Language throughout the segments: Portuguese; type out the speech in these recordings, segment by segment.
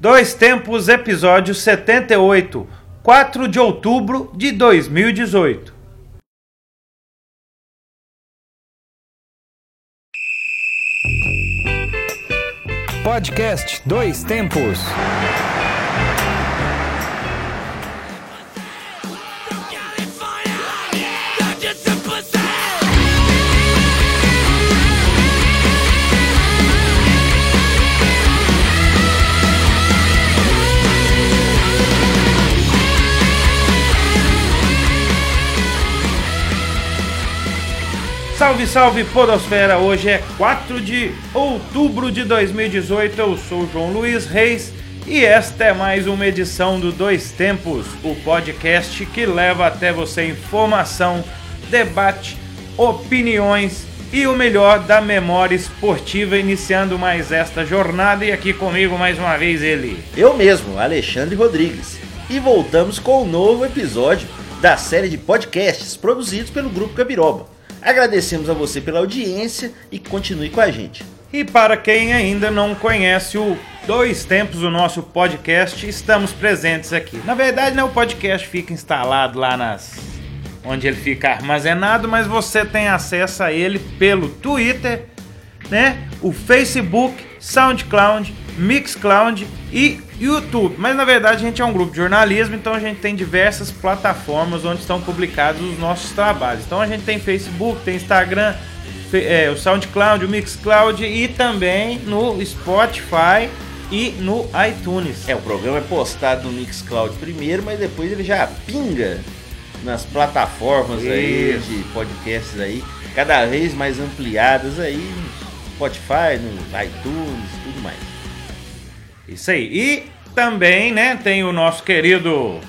Dois Tempos, episódio 78, 4 de outubro de 2018. Podcast Dois Tempos. Salve, salve Podosfera! Hoje é 4 de outubro de 2018. Eu sou João Luiz Reis e esta é mais uma edição do Dois Tempos, o podcast que leva até você informação, debate, opiniões e o melhor da memória esportiva, iniciando mais esta jornada. E aqui comigo mais uma vez ele. Eu mesmo, Alexandre Rodrigues. E voltamos com um novo episódio da série de podcasts produzidos pelo Grupo Gabiroba. Agradecemos a você pela audiência e continue com a gente. E para quem ainda não conhece o Dois Tempos, o nosso podcast, estamos presentes aqui. Na verdade, né, o podcast fica instalado lá nas onde ele fica armazenado, mas você tem acesso a ele pelo Twitter, né? O Facebook, SoundCloud, Mixcloud e YouTube. Mas na verdade a gente é um grupo de jornalismo, então a gente tem diversas plataformas onde estão publicados os nossos trabalhos. Então a gente tem Facebook, tem Instagram, é, o SoundCloud, o Mixcloud e também no Spotify e no iTunes. É, o programa é postado no Mixcloud primeiro, mas depois ele já pinga nas plataformas Isso. aí de podcasts aí, cada vez mais ampliadas aí no Spotify, no iTunes, tudo mais. Isso aí. E também, né, tem o nosso querido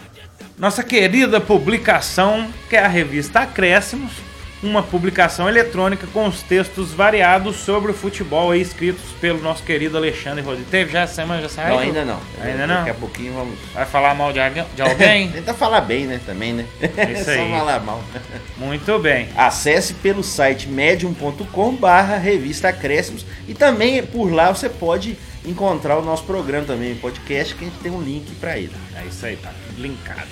nossa querida publicação, que é a revista Acréscimos, uma publicação eletrônica com os textos variados sobre o futebol aí, escritos pelo nosso querido Alexandre Rodrigues. Teve já essa semana, já saiu? Não, ainda não. Ainda não? Daqui a pouquinho vamos... Vai falar mal de, de alguém? Tenta falar bem, né, também, né? Isso aí. Só falar mal. Muito bem. Acesse pelo site medium.com barra revista Acréscimos e também por lá você pode encontrar o nosso programa também, podcast, que a gente tem um link para ele. É isso aí, tá linkado.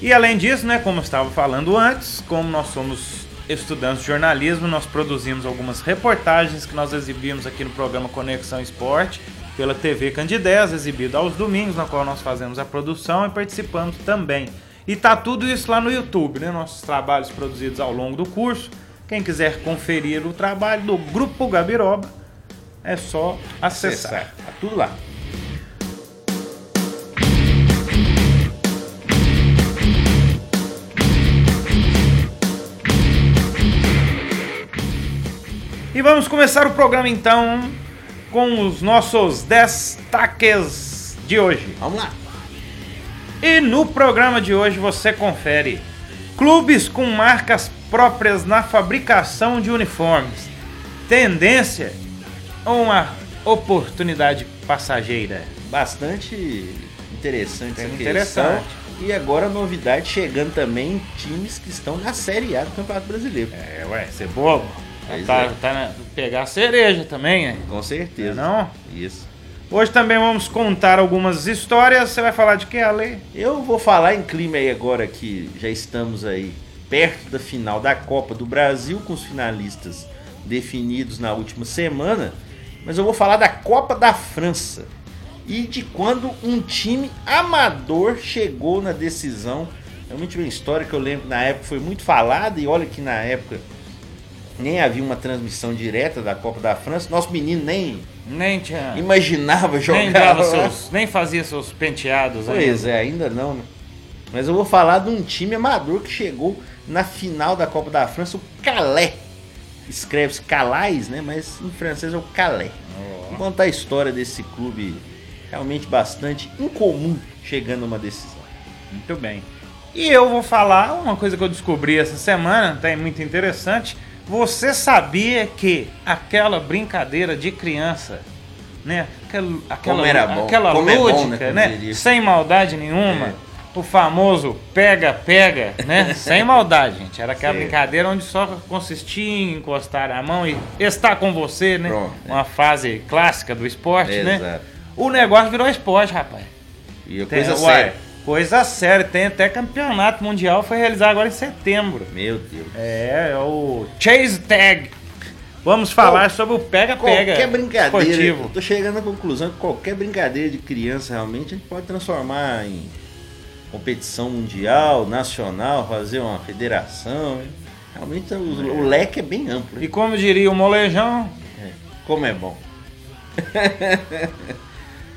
E além disso, né, como eu estava falando antes, como nós somos estudantes de jornalismo, nós produzimos algumas reportagens que nós exibimos aqui no programa Conexão Esporte pela TV Candidez, exibido aos domingos, na qual nós fazemos a produção e participamos também. E tá tudo isso lá no YouTube, né? Nossos trabalhos produzidos ao longo do curso. Quem quiser conferir o trabalho do Grupo Gabiroba, é só acessar. acessar. Tá tudo lá. E vamos começar o programa então com os nossos destaques de hoje. Vamos lá. E no programa de hoje você confere clubes com marcas próprias na fabricação de uniformes. Tendência uma oportunidade passageira? Bastante interessante essa interessante. E agora novidade chegando também times que estão na Série A do Campeonato Brasileiro. É, ué, ser bobo. Tá, é. tá na, pegar a cereja também, é? Com certeza. Não, é não? Isso. Hoje também vamos contar algumas histórias. Você vai falar de que, Ale? Eu vou falar em clima aí agora que já estamos aí perto da final da Copa do Brasil com os finalistas definidos na última semana mas eu vou falar da Copa da França e de quando um time amador chegou na decisão. Realmente uma história que eu lembro que na época foi muito falada e olha que na época nem havia uma transmissão direta da Copa da França. Nosso menino nem nem tinha imaginava jogar, nem, dava seus, nem fazia seus penteados. Pois ainda. é, ainda não. Né? Mas eu vou falar de um time amador que chegou na final da Copa da França, o Calais escreve-se Calais, né? Mas em francês é o Calais. Oh. Vou contar a história desse clube realmente bastante incomum chegando a uma decisão. Muito bem. E eu vou falar uma coisa que eu descobri essa semana, tá muito interessante. Você sabia que aquela brincadeira de criança, né? Aquela, aquela, Como era bom. aquela Como lúdica, é bom, né? né? Sem maldade nenhuma. É o famoso pega-pega, né? Sem maldade, gente. Era aquela Sim. brincadeira onde só consistia em encostar a mão e estar com você, né? Pronto, Uma é. frase clássica do esporte, né? Exato. O negócio virou esporte, rapaz. E a Tem- coisa uai, séria. Coisa séria. Tem até campeonato mundial, foi realizado agora em setembro. Meu Deus. É, é o Chase Tag. Vamos falar sobre o pega-pega Qualquer brincadeira, eu esportivo. tô chegando à conclusão que qualquer brincadeira de criança realmente a gente pode transformar em competição mundial, nacional, fazer uma federação. Realmente o, o leque é bem amplo. E hein? como diria o molejão, É, Como é bom.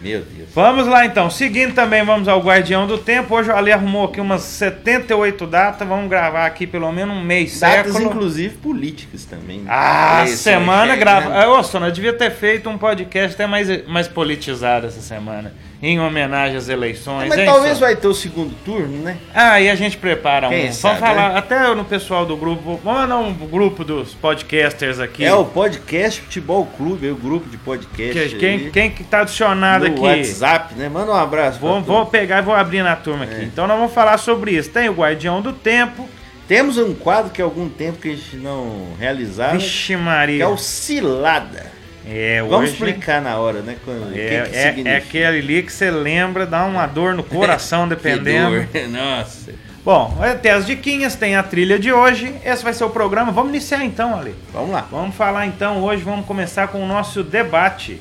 Meu Deus. Vamos lá então. Seguindo também, vamos ao Guardião do Tempo. Hoje o Ali arrumou aqui umas 78 datas. Vamos gravar aqui pelo menos um mês Datas, século. inclusive, políticas também. né? Ah, semana grava. Ô, Sona, devia ter feito um podcast até mais, mais politizado essa semana. Em homenagem às eleições. Mas hein, talvez vai ter o segundo turno, né? Ah, e a gente prepara um. Quem Vamos sabe, falar né? até no pessoal do grupo. Vamos mandar um grupo dos podcasters aqui. É o podcast Futebol Clube, é o grupo de podcast. Que- quem, quem que tá adicionado no aqui? WhatsApp, né? Manda um abraço. Vou, vou pegar e vou abrir na turma aqui. É. Então nós vamos falar sobre isso. Tem o Guardião do Tempo. Temos um quadro que há algum tempo que a gente não realizava, Vixe que Maria. é o Cilada. É, Vamos hoje- explicar na hora, né? Quando, o que É, que é, é aquele ali que você lembra, dá uma dor no coração, dependendo. Nossa. Bom, ter as diquinhas, tem a trilha de hoje. Esse vai ser o programa. Vamos iniciar então, Ali. Vamos lá. Vamos falar então hoje, vamos começar com o nosso debate.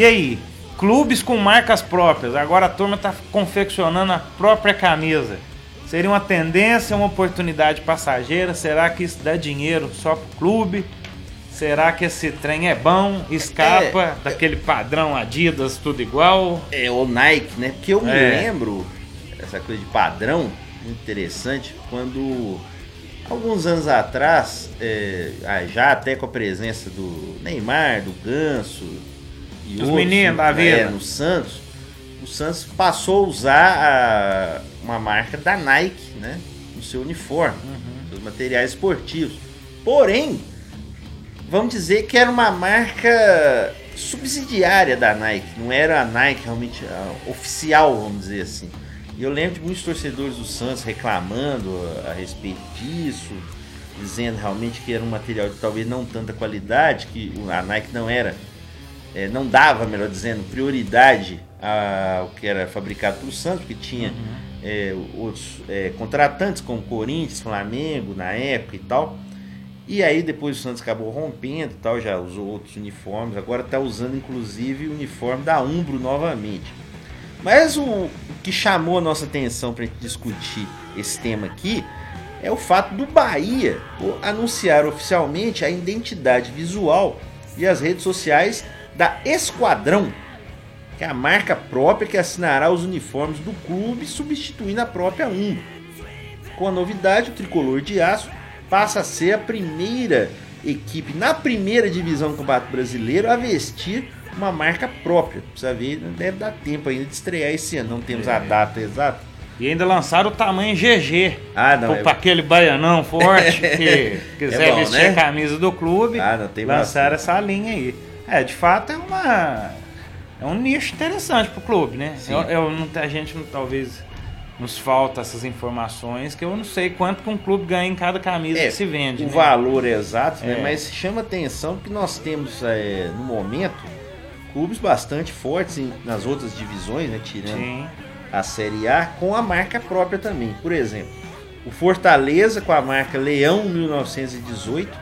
E aí, clubes com marcas próprias. Agora a turma está confeccionando a própria camisa. Seria uma tendência, uma oportunidade passageira? Será que isso dá dinheiro só pro clube? Será que esse trem é bom? Escapa É, daquele padrão Adidas, tudo igual? É o Nike, né? Porque eu me É. lembro, essa coisa de padrão, interessante, quando alguns anos atrás, é, ah, já até com a presença do Neymar, do Ganso e Os outros, meninos da vida. no Santos, o Santos passou a usar a- uma marca da Nike, né? No seu uniforme, Uhum. seus materiais esportivos. Porém, vamos dizer que era uma marca subsidiária da Nike, não era a Nike realmente a oficial, vamos dizer assim. E eu lembro de muitos torcedores do Santos reclamando a, a respeito disso, dizendo realmente que era um material de talvez não tanta qualidade, que a Nike não era, eh, não dava, melhor dizendo, prioridade ao que era fabricado pelo Santos, porque tinha eh, outros eh, contratantes como Corinthians, Flamengo na época e tal. E aí depois o Santos acabou rompendo e tal, já usou outros uniformes, agora está usando inclusive o uniforme da Umbro novamente. Mas o, o que chamou a nossa atenção para discutir esse tema aqui é o fato do Bahia anunciar oficialmente a identidade visual e as redes sociais da Esquadrão, que é a marca própria que assinará os uniformes do clube, substituindo a própria Umbro. Com a novidade, o tricolor de aço passa a ser a primeira equipe na primeira divisão do Campeonato Brasileiro a vestir uma marca própria. Precisa ver, deve dar tempo ainda de estrear esse ano, não temos a É. data exata. E ainda lançaram o tamanho GG. Ah, não, Para é- aquele baianão forte que quiser É bom, vestir né? a camisa do clube. Ah, não, tem lançaram bastante. essa linha aí. É, de fato é uma. É um nicho interessante pro clube, né? Eu, eu não, a gente não- talvez nos falta essas informações que eu não sei quanto que um clube ganha em cada camisa É, que se vende. o né? valor exato, né? É. Mas chama atenção que nós temos é, no momento clubes bastante fortes em- nas outras divisões, né? Tirando Sim. a Série A com a marca própria também. Por exemplo, o Fortaleza com a marca Leão 1918,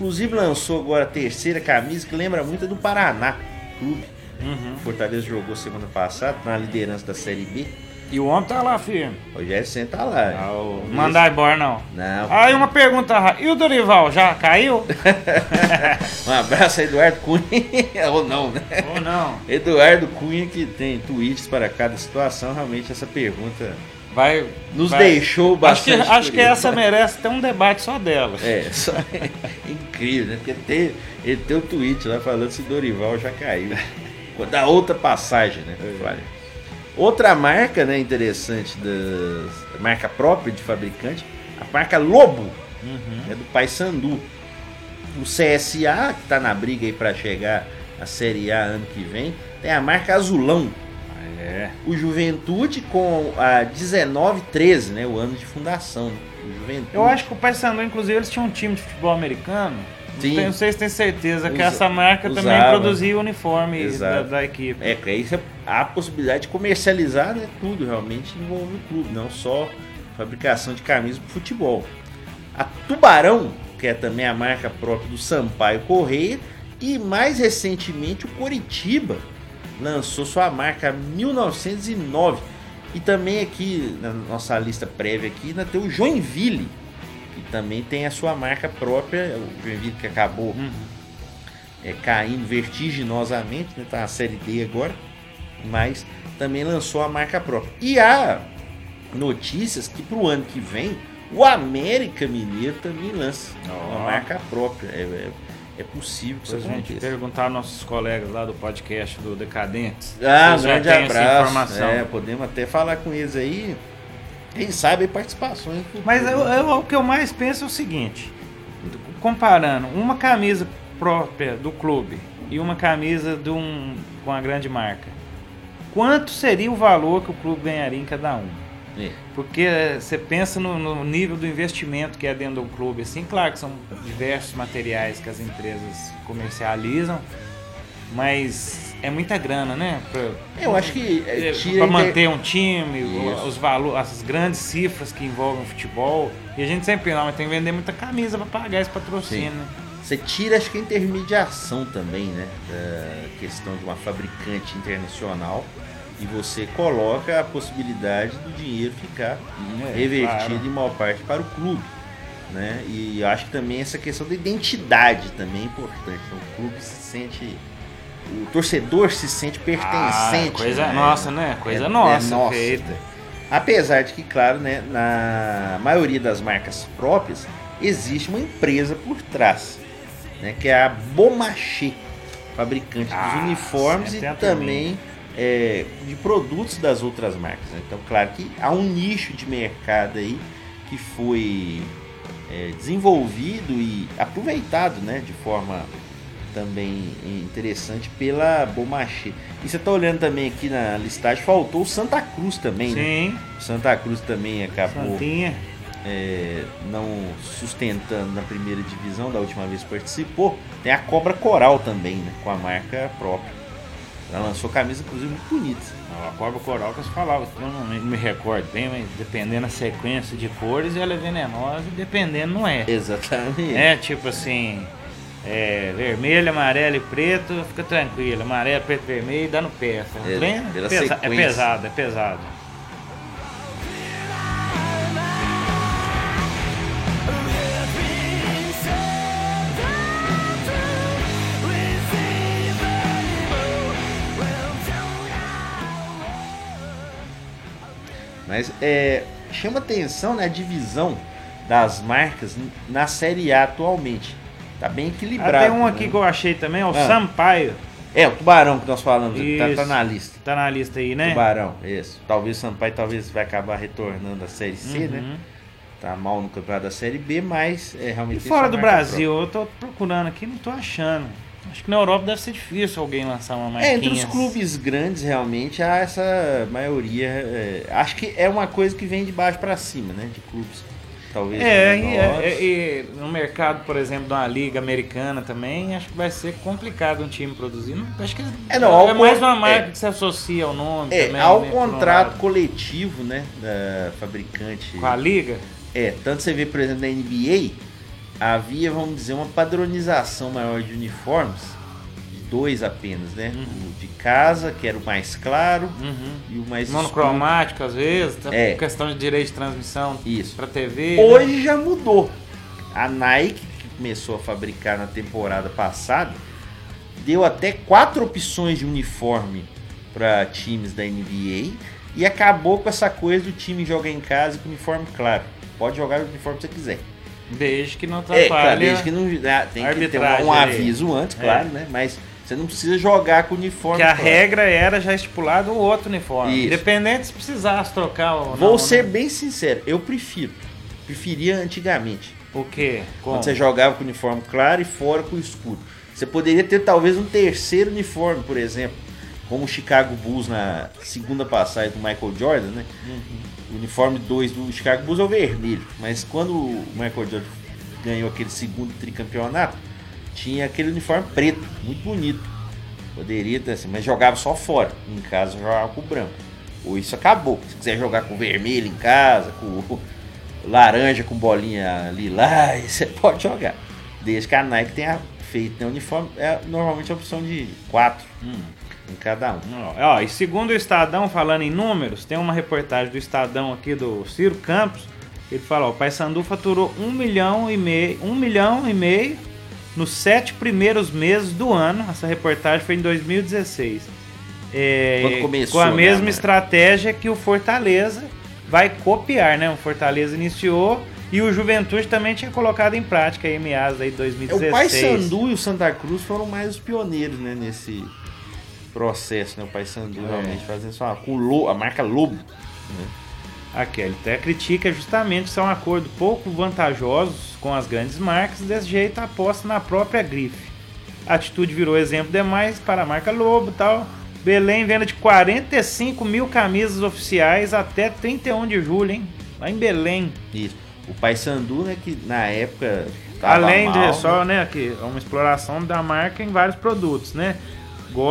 inclusive lançou agora a terceira camisa que lembra muito do Paraná Clube. Uhum. O Fortaleza jogou semana passada na liderança da Série B. E o homem tá lá firme. O Rogério Senna tá lá. Não mandar embora, não. Não. Aí uma pergunta, e o Dorival já caiu? Um abraço a Eduardo Cunha. Ou não, né? Ou não? Eduardo Cunha que tem tweets para cada situação. Realmente essa pergunta Vai. nos vai- deixou Acho que, bastante. acho que essa merece ter um debate só dela. É, só é incrível, né? Porque tem, ele tem um tweet lá falando se Dorival já caiu. Da outra passagem, né? Vale. Outra marca, né, interessante da marca própria de fabricante, a marca Lobo, Uhum. é do Paysandu. O CSA, que tá na briga aí para chegar à Série A ano que vem, tem a marca Azulão. É. O Juventude com a 1913, né? O ano de fundação. Né? O Juventude. Eu acho que o Paysandu, inclusive, eles tinham um time de futebol americano. Não Sim. tenho- Não sei se tem certeza que Usa- essa marca também usava. produzia o uniforme da, da equipe. É, que aí você- há a possibilidade de comercializar né, tudo realmente envolve o clube, não só fabricação de camisas para futebol. A Tubarão, que é também a marca própria do Sampaio Correia, e mais recentemente o Coritiba lançou sua marca 1909. E também aqui na nossa lista prévia aqui ainda tem o Joinville, que também tem a sua marca própria, o Joinville que acabou Uhum. é, caindo vertiginosamente, né? tá na série D agora, mas também lançou a marca própria. E há notícias que para o ano que vem o América Mineiro também lança Ó. uma marca própria. É, é, é possível que isso gente aconteça. perguntar aos nossos colegas lá do podcast do Decadentes. Ah, um grande abraço. informação. É, podemos até falar com eles aí. Quem sabe participações. Mas eu- eu- o que eu mais penso é o seguinte: comparando uma camisa própria do clube e uma camisa de um, com a grande marca, quanto seria o valor que o clube ganharia em cada um? É. Porque eh, você pensa no, no nível do investimento que é dentro do clube, assim, claro que são diversos materiais que as empresas comercializam, mas é muita grana, né? Pra, Eu acho que é, é, inter- manter um time, Isso. os valores, as grandes cifras que envolvem o futebol. E a gente sempre não, mas tem que vender muita camisa para pagar esse patrocínio. Né? Você tira, acho que a intermediação também, né? Da questão de uma fabricante internacional. E você coloca a possibilidade do dinheiro ficar É, revertido claro. em maior parte para o clube. Né? E acho que também essa questão da identidade também é importante. Então, o clube se sente. O torcedor se sente pertencente. Ah, coisa né? nossa, né? Coisa É- nossa, é nossa. feita. Apesar de que, claro, né, na maioria das marcas próprias existe uma empresa por trás, né, que é a Beaumarchais, fabricante Ah, dos uniformes sempre e também é, de produtos das outras marcas. né. Então, claro que há um nicho de mercado aí que foi é, desenvolvido e aproveitado, né, de forma também interessante pela Beaumarchais. E você está olhando também aqui na listagem, faltou o Santa Cruz também, né? Sim, Santa Cruz também acabou é, não sustentando na primeira divisão, da última vez que participou. Tem a Cobra Coral também, né? Com a marca própria. Ela lançou camisa, inclusive, muito bonita. A Corva Coral que você falava, eu não me- recordo bem, mas dependendo da sequência de cores, ela é venenosa e dependendo não é. Exatamente. É tipo assim, é, vermelho, amarelo e preto, fica tranquilo. Amarelo, preto, vermelho, dá no pé. É, pela Pesa- é pesado, é pesado. Mas é, chama atenção né, a divisão das marcas na Série A atualmente. Tá bem equilibrado. Ah, tem um né? aqui que eu achei também, é o Ah. Sampaio. É, o Tubarão que nós falamos, tá, tá na lista. Tá na lista aí, né? Tubarão, isso. Talvez o Sampaio talvez vai acabar retornando à Série C, Uhum. né? Tá mal no campeonato da Série B, mas é realmente. E fora sua do Brasil, eu tô procurando aqui, não tô achando. Acho que na Europa deve ser difícil alguém lançar uma própria. É, marquinha. entre os clubes grandes, realmente, há essa maioria. é, acho que é uma coisa que vem de baixo pra cima, né? De clubes. Talvez. É, e, menores. é, e no mercado, por exemplo, de uma liga americana também, acho que vai ser complicado um time produzir. Não, Acho que É, não, é mais uma marca é. que se associa ao nome É, também. ao né, um contrato coletivo, né? Da fabricante. Com a liga? É, tanto você vê, por exemplo, na NBA, havia, vamos dizer, uma padronização maior de uniformes, de dois apenas, né? Uhum. O de casa, que era o mais claro, Uhum. e o mais Monocromático, às vezes, tá? É. questão de direito de transmissão Isso. pra TV. né? Hoje já mudou. A Nike, que começou a fabricar na temporada passada, deu até quatro opções de uniforme para times da NBA e acabou com essa coisa do time joga em casa com uniforme claro. Pode jogar o uniforme que você quiser. Desde que não É, atrapalhe. claro, desde que não ah, tem que ter um, um aviso antes, É. claro, né? Mas você não precisa jogar com o uniforme. Que a claro. regra era já estipulado o outro uniforme. Isso. Independente se precisasse trocar ou não. Vou ser né? bem sincero, eu prefiro. Preferia antigamente. O quê? Como? Quando você jogava com o uniforme claro e fora com o escuro. Você poderia ter talvez um terceiro uniforme, por exemplo, como o Chicago Bulls na segunda passagem do Michael Jordan, né? O uniforme 2 do Chicago Bulls é o vermelho, mas quando o Michael Jordan ganhou aquele segundo tricampeonato, tinha aquele uniforme preto, muito bonito. Poderia ter assim, mas jogava só fora. Em casa jogava com o branco. Ou isso acabou. Se quiser jogar com vermelho em casa, com laranja com bolinha lilás, você pode jogar. Desde que a Nike tenha feito né, uniforme, é normalmente a opção de quatro hum, em cada um. Ó, e segundo o Estadão, falando em números, tem uma reportagem do Estadão aqui do Ciro Campos. Ele fala, ó, o Paysandu faturou um milhão e meio, um milhão e meio nos sete primeiros meses do ano. Essa reportagem foi em 2016. É, começou, com a mesma né, estratégia que o Fortaleza vai copiar, né? O Fortaleza iniciou e o Juventude também tinha colocado em prática em meados aí 2016. O Paysandu e o Santa Cruz foram mais os pioneiros, né, nesse processo, né? O Paysandu é. realmente fazendo só com a marca Lobo, né? Aqui, ele até critica justamente que são um acordo pouco vantajosos com as grandes marcas, desse jeito aposta na própria grife. A atitude virou exemplo demais para a marca Lobo tal. Belém venda de 45 mil camisas oficiais até 31 de julho, hein? Lá em Belém. Isso. O Paysandu, né, que na época. Além mal, de só, né, que é uma exploração da marca em vários produtos, né?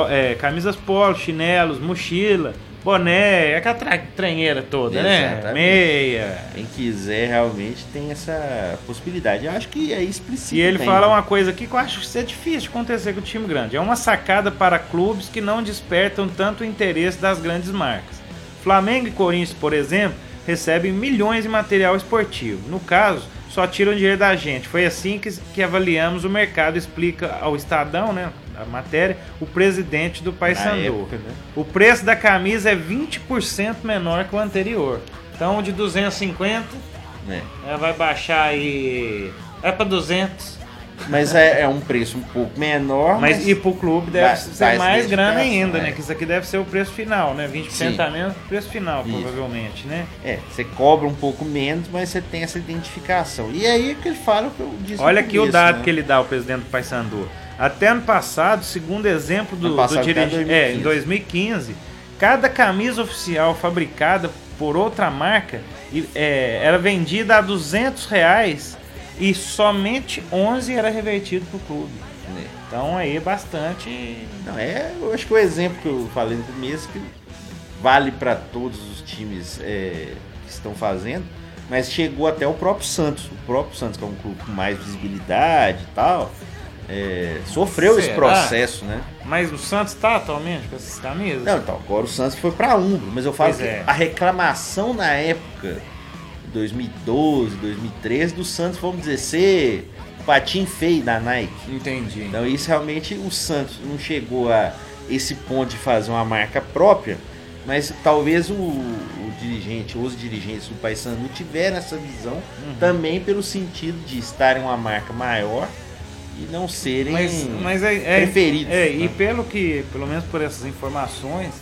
É, camisas polo, chinelos, mochila boné, é aquela trenheira toda, né? Exatamente. né? Meia. Quem quiser realmente tem essa possibilidade. Eu acho que é explícito. E ele bem, fala né? uma coisa aqui que eu acho que é difícil de acontecer com o time grande. É uma sacada para clubes que não despertam tanto o interesse das grandes marcas. Flamengo e Corinthians, por exemplo, recebem milhões de material esportivo. No caso, só tiram dinheiro da gente. Foi assim que, que avaliamos o mercado, explica ao Estadão, né? A matéria, o presidente do Paysandu. Né? O preço da camisa é 20% menor que o anterior. Então, de 250, é. vai baixar aí. É para 200. Mas é, é, um preço um pouco menor. Mas, mas e pro clube deve ser mais grana ainda, né? né? Que isso aqui deve ser o preço final, né? 20% Sim. a menos preço final, isso. provavelmente, né? É, você cobra um pouco menos, mas você tem essa identificação. E aí é que ele fala que eu disse Olha aqui o dado né? que ele dá ao presidente do Paysandu. Até ano passado, segundo exemplo do, do dirigente, é, em 2015, cada camisa oficial fabricada por outra marca é, era vendida a 200 reais e somente 11 era revertido para o clube. É. Então aí é bastante. Não, é, eu acho que o exemplo que eu falei no começo que vale para todos os times é, que estão fazendo, mas chegou até o próprio Santos. O próprio Santos, que é um clube com mais visibilidade e tal, é, sofreu Será? esse processo, né? Mas o Santos está atualmente com essas camisas? Não, então, agora o Santos foi para Umbro, mas eu falo pois que é. a reclamação na época 2012, 2013 do Santos, vamos dizer, ser patinho feio da Nike. Entendi. Então isso realmente o Santos não chegou a esse ponto de fazer uma marca própria, mas talvez o, o dirigente, os dirigentes do Paysandu tiveram essa visão uhum. também pelo sentido de estarem uma marca maior e não serem mas, mas é, é, preferidos. É, né? E pelo que, pelo menos por essas informações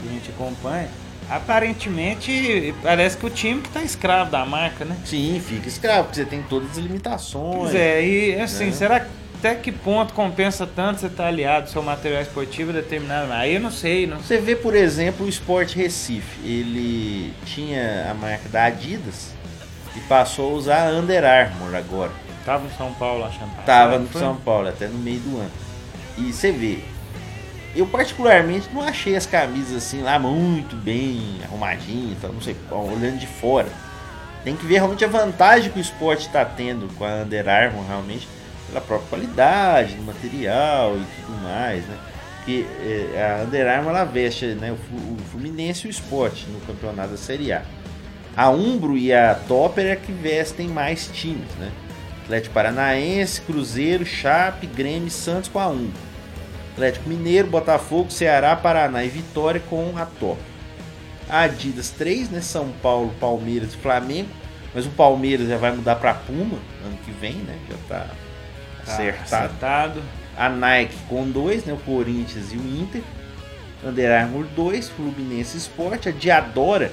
que a gente acompanha, Aparentemente, parece que o time que tá escravo da marca, né? Sim, fica escravo, porque você tem todas as limitações. Pois é, e assim, né? será que até que ponto compensa tanto você estar tá aliado ao seu material esportivo determinado? Aí eu não sei, não. Você vê, por exemplo, o Sport Recife. Ele tinha a marca da Adidas e passou a usar a Under Armour agora. Tava no São Paulo achando. Tava no São Paulo, até no meio do ano. E você vê, eu particularmente não achei as camisas assim lá muito bem arrumadinhas, não sei, olhando de fora. Tem que ver realmente a vantagem que o esporte está tendo com a Under Armour realmente pela própria qualidade do material e tudo mais, né? Porque é, a Under Armour ela veste né, o Fluminense e o esporte no campeonato da Série A. A Umbro e a Topper é que vestem mais times, né? Atlético Paranaense, Cruzeiro, Chape, Grêmio Santos com a Umbro. Atlético Mineiro, Botafogo, Ceará, Paraná e Vitória com a top. A Adidas 3, né? São Paulo, Palmeiras e Flamengo. Mas o Palmeiras já vai mudar para Puma ano que vem, né? Já tá, tá acertado. acertado. A Nike com dois, né? O Corinthians e o Inter. Under Armour 2, Fluminense Esporte. A Diadora,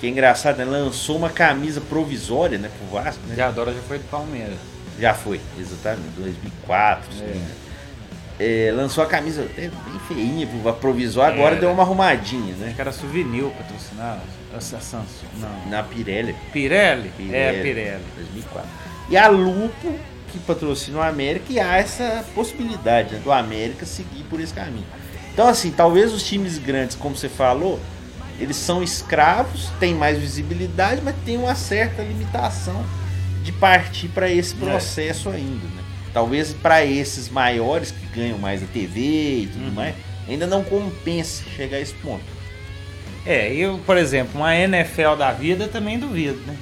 que é engraçado, né? lançou uma camisa provisória, né? Pro Vasco, né? Diadora já foi do Palmeiras. Já foi, exatamente. 2004, é. É, lançou a camisa até bem feinha, pro- provisou, agora É. deu uma arrumadinha, né? Acho que era souvenir patrocinado. Essa Samsung. Não. Na Pirelli. Pirelli? Pirelli. É, Pirelli. 2004. E a Lupo, que patrocina o América, e há essa possibilidade né, do América seguir por esse caminho. Então, assim, talvez os times grandes, como você falou, eles são escravos, têm mais visibilidade, mas tem uma certa limitação de partir para esse É. processo ainda. Né? Talvez para esses maiores que ganham mais a TV e tudo Uhum. mais, ainda não compense chegar a esse ponto. É, eu, por exemplo, uma NFL da vida também duvido, né?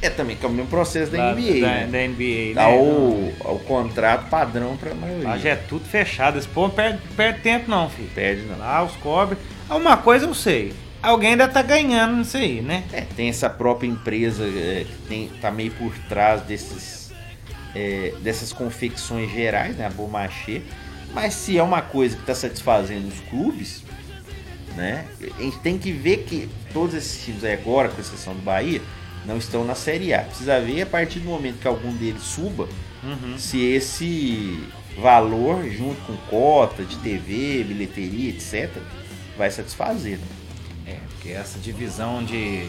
É também que é o mesmo processo da, Lá- NBA. Da, né? da NBA, Dá né? o, o contrato padrão para a maioria. Lá já é tudo fechado. Esse povo perde, perde tempo não, filho. Perde não. Lá os cobre. Uma coisa eu sei. Alguém ainda tá ganhando nisso aí, né? É, tem essa própria empresa é, que tem, tá meio por trás desses, é, dessas confecções gerais, né? A Bomachê. Mas se é uma coisa que está satisfazendo os clubes, né? A gente tem que ver que todos esses times aí agora, com exceção do Bahia, não estão na Série A. Precisa ver a partir do momento que algum deles suba, Uhum. se esse valor, junto com cota de TV, bilheteria, etc., vai satisfazer. né? É, porque essa divisão de.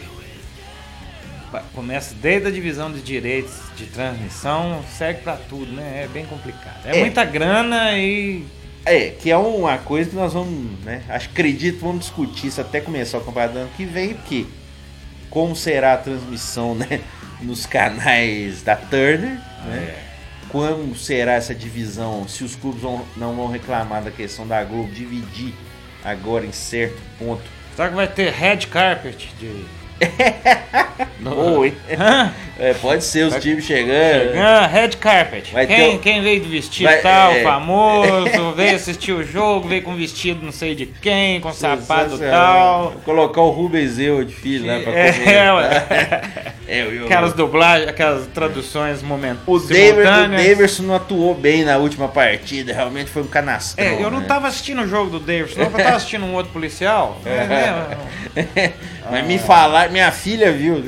Começa desde a divisão de direitos de transmissão, segue pra tudo, né? É bem complicado. É, É. muita grana e. É, que é uma coisa que nós vamos, né? Acho acredito, vamos discutir isso até começar o campeonato do ano que vem, porque como será a transmissão, né? Nos canais da Turner, né? É. Como será essa divisão? Se os clubes vão- não vão reclamar da questão da Globo dividir agora em certo ponto. Será que vai ter red carpet de. Ou, hein? É, pode ser os times chegando. Ah, red carpet. Vai quem, o- quem veio de vestido Vai- tal, é. famoso, veio assistir o jogo, veio com vestido não sei de quem, com sapato tal. Colocar o Rubens Eu de filho lá pra É, comer. ué. É, eu- Aquelas dublagens, aquelas traduções O momentâneas. Daver, o Daverson não atuou bem na última partida, realmente foi um canastrão. É, eu não né? tava assistindo o jogo do Davidson, não, eu tava assistindo um outro policial. É, né? Mas me falar, minha filha viu.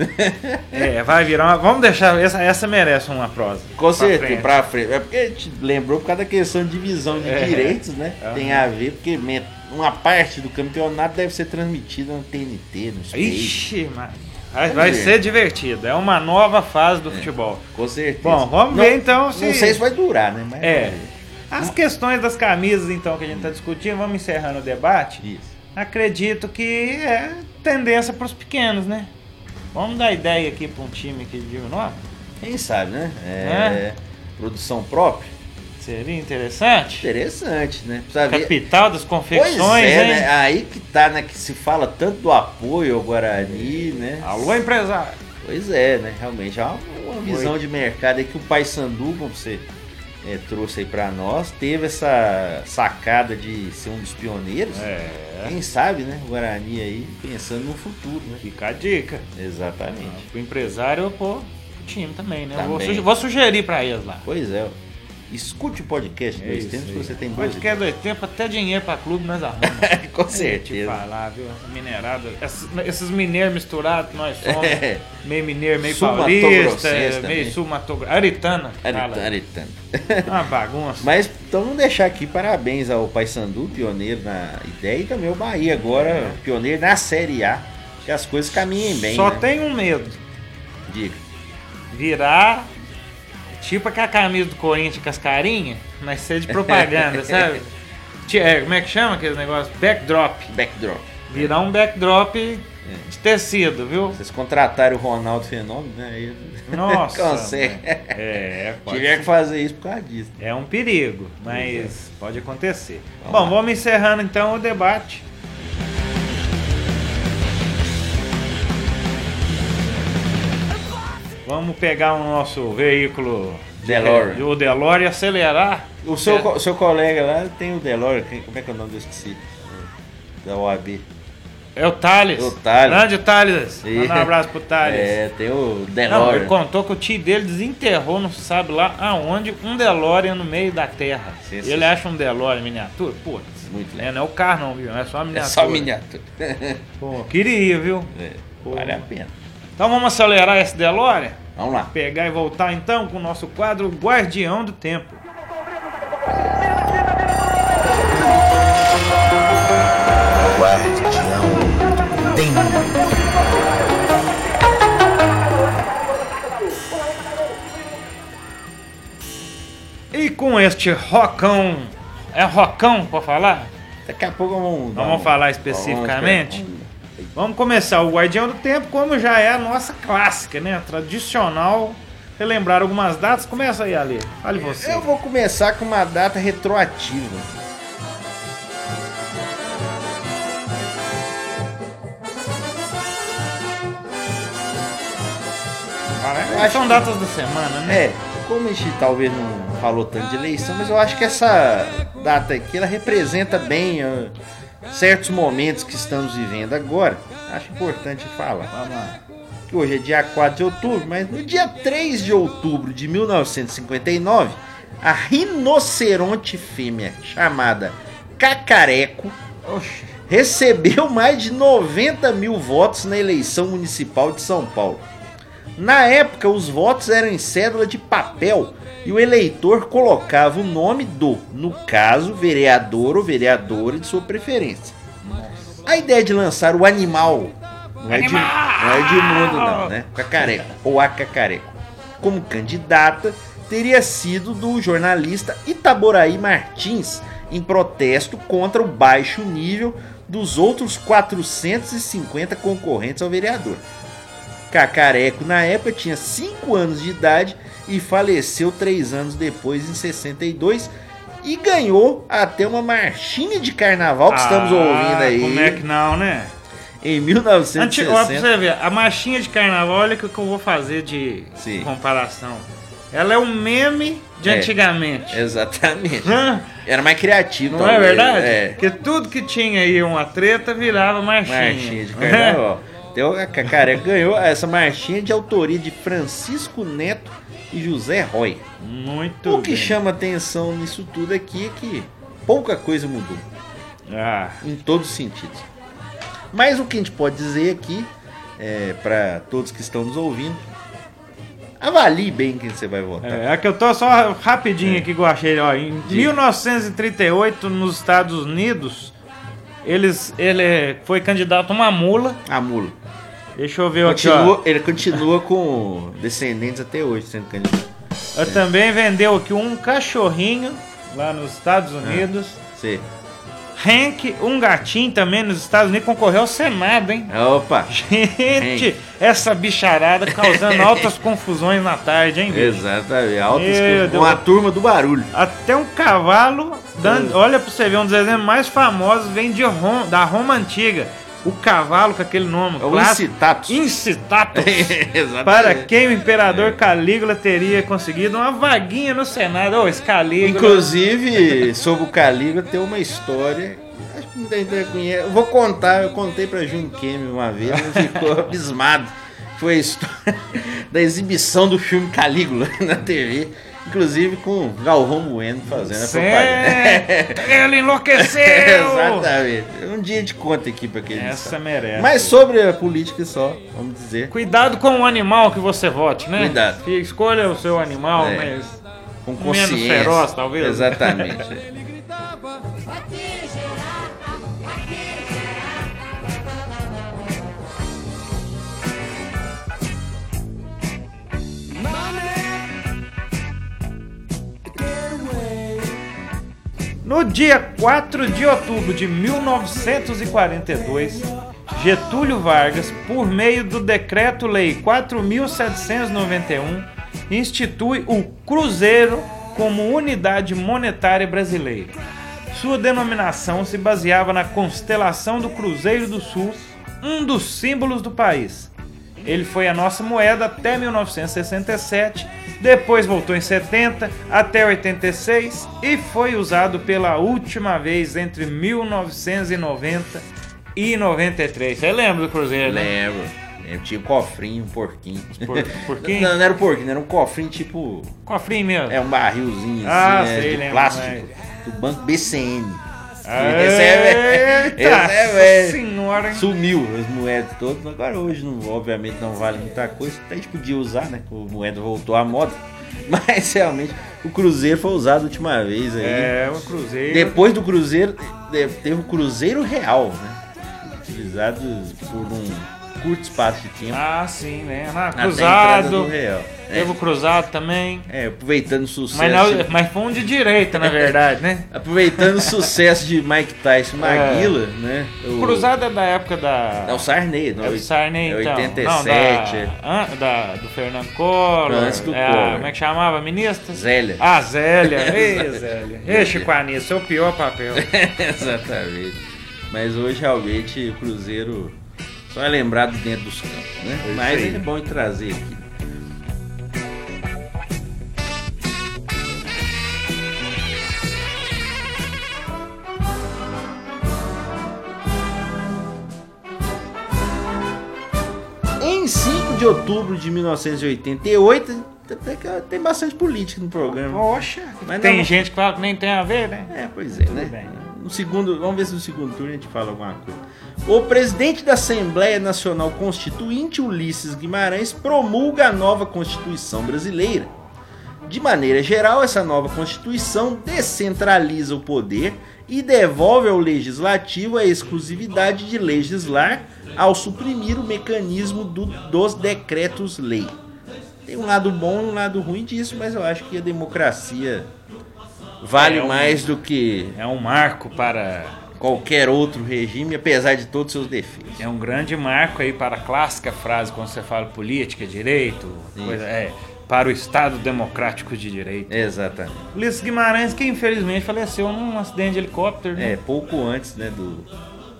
É, vai virar uma. Vamos deixar. Essa, essa merece uma prosa. Com Pra certeza, frente. pra frente. É porque a gente lembrou por causa da questão de divisão de É. direitos, né? Aham. Tem a ver, porque uma parte do campeonato deve ser transmitida no TNT, no Space. Ixi, mas vai, vai ser divertido. É uma nova fase do futebol. Com certeza. Bom, vamos Não- ver então se. Não sei se vai durar, né? Mas É. As questões das camisas, então, que a gente tá discutindo, vamos encerrando o debate. Isso. Acredito que é tendência para os pequenos, né? Vamos dar ideia aqui para um time aqui de Divinópolis? Quem sabe, né? É, Produção própria. Seria interessante? Interessante, né? Precisa ver. Capital das Pois confecções, é, hein? né? Aí que tá, né? Que se fala tanto do apoio ao Guarani, né? Alô, empresário. Pois é, né? Realmente é uma, uma visão de mercado aí que o Paysandu, como você é, trouxe aí pra nós, teve essa sacada de ser um dos pioneiros. É. Quem sabe, né? O Guarani aí pensando no futuro, né? Fica a dica. Exatamente. O empresário, pô, o time também, né? Eu Vou, Também. suge- vou sugerir para eles lá. Pois é. Escute o podcast É dois tempos que aí. você tem que é dois tempos, até dinheiro para clube nós arrumamos. ideias. Com Te certeza. falar, viu? Essa Minerada, esses, esses mineiros misturados que nós somos. É. Meio mineiro, meio Sul-mato-grossense paulista, meio sul-mato Aritana. fala. Aritano, aritano. Uma bagunça. Mas então vamos deixar aqui parabéns ao Paysandu, pioneiro na ideia, e também o Bahia agora, pioneiro na Série A. Que as coisas caminhem bem. Só né? tem um medo. Diga. Virar tipo aquela camisa do Corinthians com as carinhas, mas ser de propaganda, sabe? É, como é que chama aquele negócio? Backdrop. Backdrop. Virar um backdrop de tecido, viu? Vocês contrataram o Ronaldo Fenômeno, né? Aí Nossa. Consegue. É, pode Tiver que fazer isso por causa disso. É um perigo, mas pode acontecer. Vamos Bom, lá. vamos encerrando então o debate. Vamos pegar o nosso veículo DeLorean. o DeLorean e acelerar. O seu, É. co- seu colega lá tem o Delore, quem- como é que é o nome desse esqueci? Da OAB. É o Thales. O Thales. Grande Thales. Manda um abraço pro Thales. É, tem o Não, Delore. ele contou que o tio dele desenterrou, não sabe lá aonde, um DeLorean no meio da terra. Sim, sim. Ele acha um DeLorean miniatura? Putz. Muito É, legal. não é o carro não, viu? É só a É miniatura. só miniatura. Pô, queria, viu? É, Pô. vale a pena. Então vamos acelerar esse DeLorean? Vamos lá. Pegar e voltar então com o nosso quadro Guardião do Tempo. Guardião. E com este rocão. É rocão pra falar? Daqui a pouco vamos. Vamos, vamos falar especificamente. Vamos, começar o Guardião do Tempo, como já é a nossa clássica, né? Tradicional. Relembrar algumas datas. Começa aí, Ali. Fale você. Eu vou começar com uma data retroativa. Acho São que- datas da semana, né? É, como a gente talvez não falou tanto de eleição, mas eu acho que essa data aqui ela representa bem ó, certos momentos que estamos vivendo agora. Acho importante falar. Vamos lá. Que hoje é dia 4 de outubro, mas no dia 3 de outubro de 1959, a rinoceronte fêmea chamada Cacareco Oxi. recebeu mais de 90 mil votos na eleição municipal de São Paulo. Na época, os votos eram em cédula de papel e o eleitor colocava o nome do, no caso, vereador ou vereadora de sua preferência. A ideia de lançar o animal não é, de, não é de mundo, não, né? Cacareco ou a Cacareco como candidata teria sido do jornalista Itaboraí Martins em protesto contra o baixo nível dos outros 450 concorrentes ao vereador. Cacareco, na época, tinha 5 anos de idade e faleceu 3 anos depois, em 62, e ganhou até uma marchinha de carnaval que estamos Ah, ouvindo aí Como é que não, né? em Anti... Ó, pra 1960. você ver, a marchinha de carnaval, olha o que eu vou fazer de Sim. comparação. Ela é um meme de É. antigamente. Exatamente. Hã? Era mais criativo, Não é verdade? É. Porque tudo que tinha aí uma treta virava marchinha. Marchinha de carnaval. Então a Cacareco ganhou essa marchinha de autoria de Francisco Neto e José Roy. Muito O que bem. chama atenção nisso tudo aqui é que pouca coisa mudou, Ah, em todos os sentidos. Mas o que a gente pode dizer aqui, é, para todos que estão nos ouvindo, avalie bem quem você vai votar. é, é que eu tô só rapidinho aqui que eu achei. Ó, em 1938, nos Estados Unidos, eles, ele foi candidato a uma mula. A mula. Deixa eu ver aqui, ó. Continua, ele continua com descendentes até hoje sendo candidato. Eu também vendeu aqui um cachorrinho lá nos Estados Unidos. Você. Hank, um gatinho também nos Estados Unidos, concorreu ao Senado, hein? Opa! Gente, essa bicharada causando altas confusões na tarde, hein, bicho? Exatamente. Altas. Deus. Uma turma do barulho. Até um cavalo, dando, olha pra você ver, um dos exemplos mais famosos vem de Rom, da Roma Antiga. O cavalo com aquele nome É o clássico. incitatus. Incitatus. Exatamente. Para quem o imperador Calígula teria conseguido uma vaguinha no Senado. Ô, esse Calígula. Inclusive, sobre o Calígula tem uma história. Acho que muita gente conhece. Eu vou contar, eu contei pra Jun Kemi uma vez, ele ficou abismado. Foi a história da exibição do filme Calígula na TV. Inclusive com Galvão Bueno fazendo a propaganda. Ele enlouqueceu! Exatamente. Um dia de conta aqui pra quem não Essa sabe. merece. Mas sobre a política só, vamos dizer. Cuidado com o animal que você vote, né? Cuidado. Que Escolha o seu animal, É. mas Com Menos consciência. feroz, talvez. Exatamente. No dia 4 de outubro de 1942, Getúlio Vargas, por meio do Decreto-Lei 4791, institui o Cruzeiro como unidade monetária brasileira. Sua denominação se baseava na constelação do Cruzeiro do Sul, um dos símbolos do país. Ele foi a nossa moeda até 1967, depois voltou em 70 até 86 e foi usado pela última vez entre 1990 e 93. Você lembra do Cruzeiro, né? Lembro. Eu tinha um cofrinho, um porquinho. Por- porquinho? Não, não era um porquinho, era um cofrinho tipo. Cofrinho mesmo. É um barrilzinho Ah, assim, né, sei, de lembro, plástico. Do banco BCN. Eita, Esse é velho. senhora, hein? Sumiu as moedas todas. Agora hoje, não, obviamente, não vale muita coisa. Até a gente podia usar, né? que A moeda voltou à moda. Mas realmente, o Cruzeiro foi usado a última vez aí. É, o Cruzeiro. Depois do Cruzeiro, teve o Cruzeiro Real, né? valorizados por um curto espaço de tempo. Ah, sim, né? Ah, cruzado. do Real. É, Teve o cruzado também. é, aproveitando o sucesso. Mas, não, mas foi um de direita, na verdade, né? Aproveitando o sucesso de Mike Tyson Maguila, né? O cruzado é da época da. É o Sarney, não É do Sarney, é então. 87. Não, é. da, an- da- do Fernando Collor. Antes do é Collor. como é que chamava? Ministra? Zélia. Ah, Zélia. Ei, Zélia. Ei, Chico Anísio, pior papel. Exatamente. Mas hoje realmente o Cruzeiro só é lembrado dentro dos campos, né? É Mas aí. é bom trazer aqui. Em 5 de outubro de 1988, até que tem bastante política no programa. Poxa, Mas tem não- gente que fala que nem tem a ver, né? É, pois é, né? bem. No segundo, vamos ver se no segundo turno a gente fala alguma coisa. O presidente da Assembleia Nacional Constituinte, Ulisses Guimarães, promulga a nova Constituição brasileira. De maneira geral, essa nova Constituição descentraliza o poder e devolve ao legislativo a exclusividade de legislar ao suprimir o mecanismo do- dos decretos-lei. Tem um lado bom e um lado ruim disso, mas eu acho que a democracia vale É um- mais do que É um marco para. qualquer outro regime, apesar de todos os seus defeitos. É um grande marco aí para a clássica frase quando você fala política, direito, coisa, é, para o Estado Democrático de Direito. Exatamente. Ulisses Guimarães, que infelizmente faleceu num acidente de helicóptero, né? É, pouco antes né, do,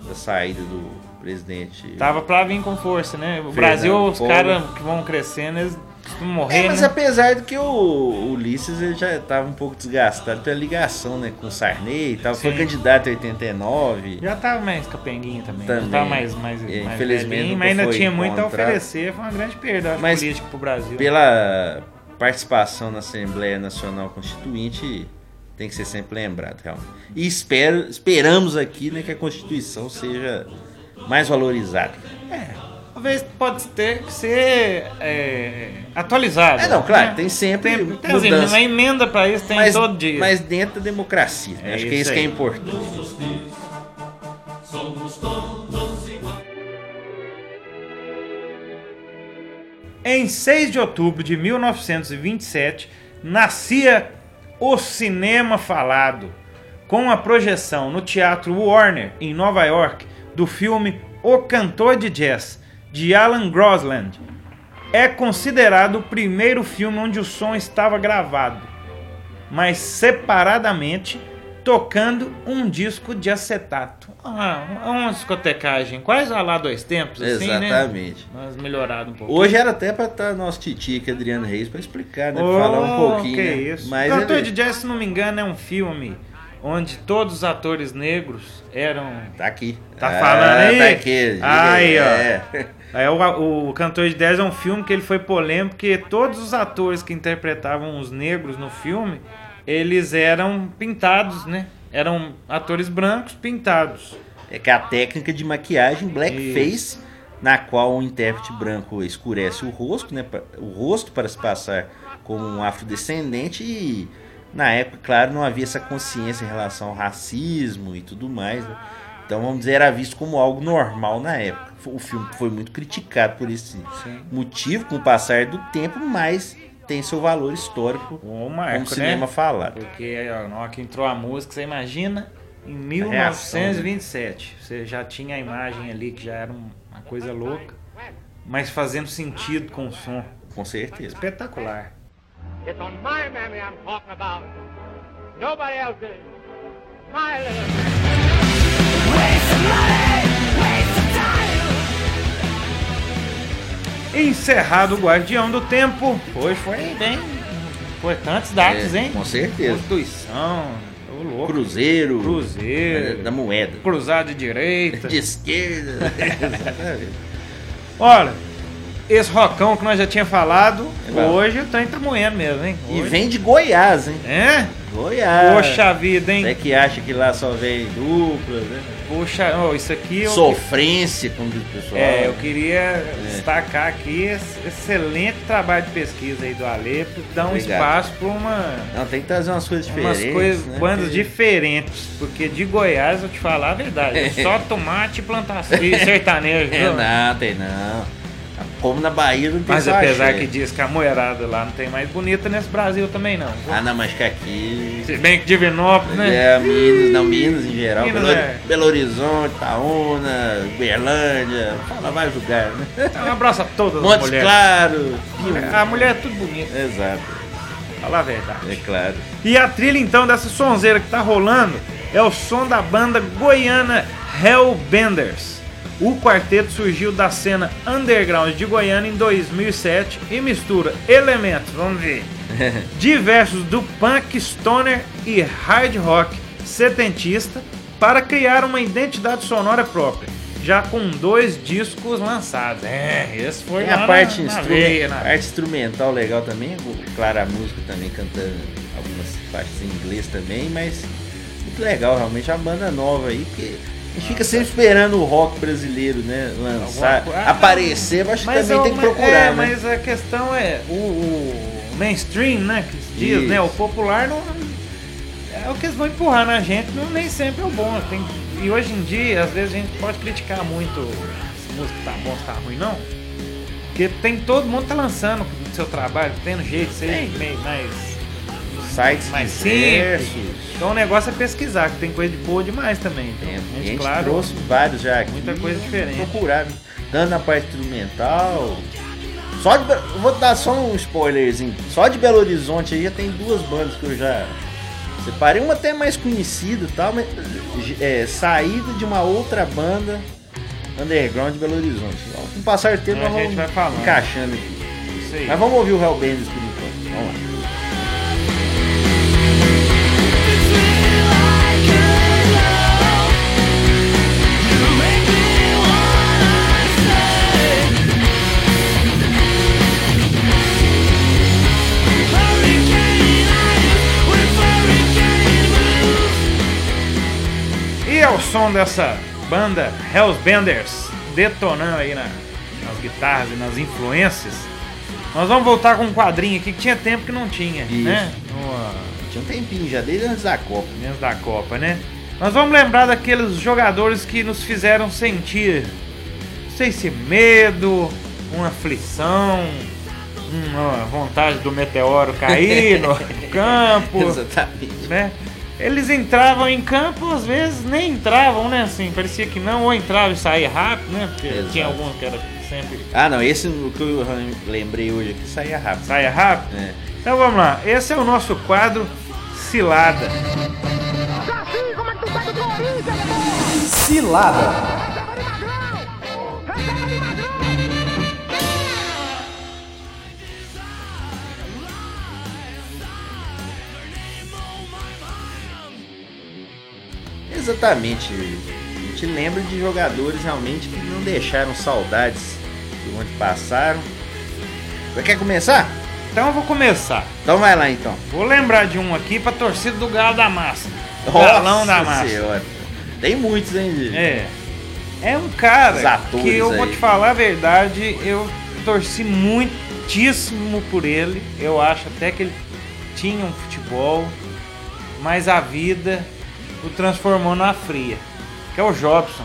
da saída do presidente. Tava pra vir com força, né? O Fernando Brasil, os caras que vão crescendo, eles morrer, É, mas né? apesar do que o Ulisses ele já estava um pouco desgastado pela ligação né, com o Sarney e tal, foi Sim. candidato em 89. Já tava mais capenguinho também. Também. Já tava mais, mais, É, mais infelizmente velhinho, mas ainda foi tinha muito a oferecer. Foi uma grande perda, Mas política pro Brasil. Pela participação na Assembleia Nacional Constituinte, tem que ser sempre lembrado, realmente. E espero, esperamos aqui né, que a Constituição seja mais valorizada. É, talvez pode ter que ser é, atualizado. É, não, claro, né? tem sempre Tem, tem assim, mudança. uma emenda pra isso tem mas, todo dia. mas dentro da democracia. né? É Acho que é isso isso que é aí. importante. Em 6 de outubro de 1927, nascia o cinema falado, com a projeção no Teatro Warner, em Nova York, do filme O Cantor de Jazz, de Alan Grosland. É considerado o primeiro filme onde o som estava gravado, mas separadamente, tocando um disco de acetato. Ah, uma discotecagem, quase lá dois tempos, assim, né? Exatamente. Mas melhorado um pouco. Hoje era até para estar nosso titio aqui, Adriano Reis, para explicar, né? pra Oh, falar um pouquinho. Que né? isso. Mas Cantor ele de Jazz, se não me engano, é um filme onde todos os atores negros eram. tá aqui. Tá Ah, falando aí? Tá aqui. Aí, ó. É. É, o, o Cantor de Jazz é um filme que ele foi polêmico porque todos os atores que interpretavam os negros no filme, eles eram pintados, né? Eram atores brancos pintados. É que a técnica de maquiagem blackface, na qual o intérprete branco escurece o rosto, né, o rosto para se passar como um afrodescendente e na época, claro, não havia essa consciência em relação ao racismo e tudo mais, né? Então, vamos dizer, era visto como algo normal na época. O filme foi muito criticado por esse Sim. motivo, com o passar do tempo, mas tem seu valor histórico O marco, como cinema né? falado. Porque ó, na hora que entrou a música, você imagina, em reação, né? 1927. Você já tinha a imagem ali que já era um- uma coisa louca, mas fazendo sentido com o som. Com certeza. Espetacular. It's on my mammy I'm talking about. Nobody else is. My little Encerrado o Guardião do Tempo. Hoje foi bem importantes datas, É, hein? com certeza. Constituição, louco. Cruzeiro, Cruzeiro. é, da moeda. Cruzado de direita. De esquerda. Olha, esse rocão que nós já tinha falado, É hoje o trem tá moendo mesmo, hein? e Hoje- vem de Goiás, hein? É? Goiás. Poxa vida, hein? Você que acha que lá só vem dupla, né? Puxa, oh, isso aqui eu, Sofrência, como diz o pessoal. é, eu queria destacar aqui esse excelente trabalho de pesquisa aí do Alepo, dá um Obrigado. espaço para uma Não, tem que trazer umas coisas umas diferentes. coisas, né? bandas diferentes, porque de Goiás, eu te falar a verdade, é só tomate e plantação e sertanejo. É, não, tem não. Como na Bahia não tem Mas apesar axé. que diz que a moerada lá não tem mais bonita nesse Brasil também não. Ah, não, mas que aqui. Se bem que Divinópolis, né? É, Minas, não, Minas em geral. Minas Belo, é. Belo Horizonte, Itaúna, Uberlândia, fala vários lugares, né? Então, um abraço a todas as Montes mulheres. Claro. A mulher é tudo bonita, Exato, falar a verdade. é claro. E a trilha então dessa sonzeira que tá rolando é o som da banda goiana Hellbenders. O quarteto surgiu da cena underground de Goiânia em 2007 e mistura elementos, vamos ver, diversos do punk, stoner e hard rock setentista para criar uma identidade sonora própria, já com dois discos lançados. É, esse foi Tem lá a na- parte, na instru- veia, na- parte instrumental legal também, claro, a música também cantando algumas partes em inglês também, mas muito legal realmente a banda nova aí, porque gente fica sempre esperando o rock brasileiro, né, lançar, coisa- aparecer, mas acho que também eu- tem que mas- procurar, é, né? mas a questão é, o, o mainstream, né, que se diz, Isso. né, o popular não... É o que eles vão empurrar na gente, não, nem sempre é o bom. Tem, e hoje em dia, às vezes a gente pode criticar muito se música tá bom, se tá ruim, não. Porque tem todo mundo tá lançando o seu trabalho, tendo jeito, Tem. meio mais... Sites mais diversos. Então o negócio é pesquisar, que tem coisa de boa demais também. Então, Tem, a a gente, gente claro, trouxe vários já aqui. muita coisa diferente. Procurar, tanto na parte instrumental. Só de, vou dar só um spoilerzinho. Só de Belo Horizonte aí já tem duas bandas que eu já separei. Uma até mais conhecida e tal, mas é, saída de uma outra banda underground de Belo Horizonte. Então, com o passar do tempo A nós vamos vai falando. encaixando aqui. Mas vamos ouvir o Hellbenders por enquanto. Vamos lá. É o som dessa banda Hellsbenders detonando aí na- nas guitarras e nas influências. Nós vamos voltar com um quadrinho aqui que tinha tempo que não tinha, Isso. né? Ah, Tinha um tempinho já, desde antes da Copa. menos da Copa, né? Nós vamos lembrar daqueles jogadores que nos fizeram sentir, não sei se medo, uma aflição, uma vontade do meteoro cair no campo Exatamente. né? Eles entravam em campo, às vezes nem entravam, né? Assim, parecia que não, ou entravam e saía rápido, né? Porque Exato. tinha alguns que era sempre Ah, não, esse o que eu lembrei hoje aqui saía rápido. saia rápido. É. Então vamos lá, esse é o nosso quadro Cilada. Jaci, como Exatamente. A gente lembra de jogadores realmente que não deixaram saudades de onde passaram. Você quer começar? Então eu vou começar. Então vai lá então. Vou lembrar de um aqui pra torcida do Galo da Massa. O Galão da Nossa Massa. Senhora. Tem muitos, hein, Gil? É. É um cara atores que eu vou aí. te falar a verdade, eu torci muitíssimo por ele. Eu acho até que ele tinha um futebol, mas a vida o transformou na fria. Que é o Jobson.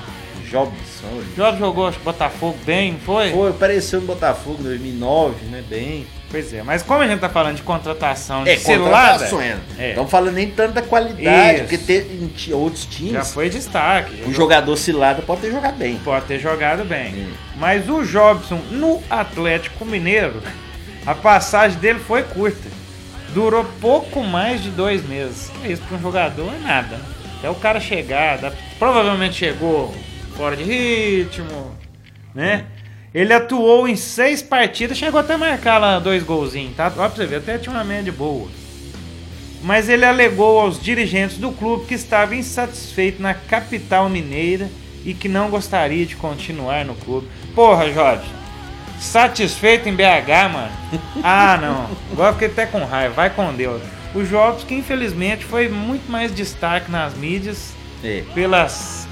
Jobson. Jobson jogou acho, que Botafogo bem, não foi? Pô, apareceu no Botafogo em 2009, né? Bem. Pois é, mas como a gente tá falando de contratação de É, cilada, é, Estamos falando nem tanto da qualidade, Isso. porque tem, outros times, já foi destaque. o jogador cilada pode ter jogado bem. Pode ter jogado bem. Hum. Mas o Jobson no Atlético Mineiro, a passagem dele foi curta. Durou pouco mais de dois meses. Que isso para um jogador é nada. Até o cara chegar, dá- provavelmente chegou fora de ritmo, né? Ele atuou em seis partidas, chegou até a marcar lá dois golzinhos, tá? Ó pra você ver, até tinha uma média boa. Mas ele alegou aos dirigentes do clube que estava insatisfeito na capital mineira e que não gostaria de continuar no clube. Porra, Jorge, satisfeito em BH, mano? Ah, não. Agora fiquei até com raiva, vai com Deus. O Jobs, que infelizmente foi muito mais destaque nas mídias É. pelas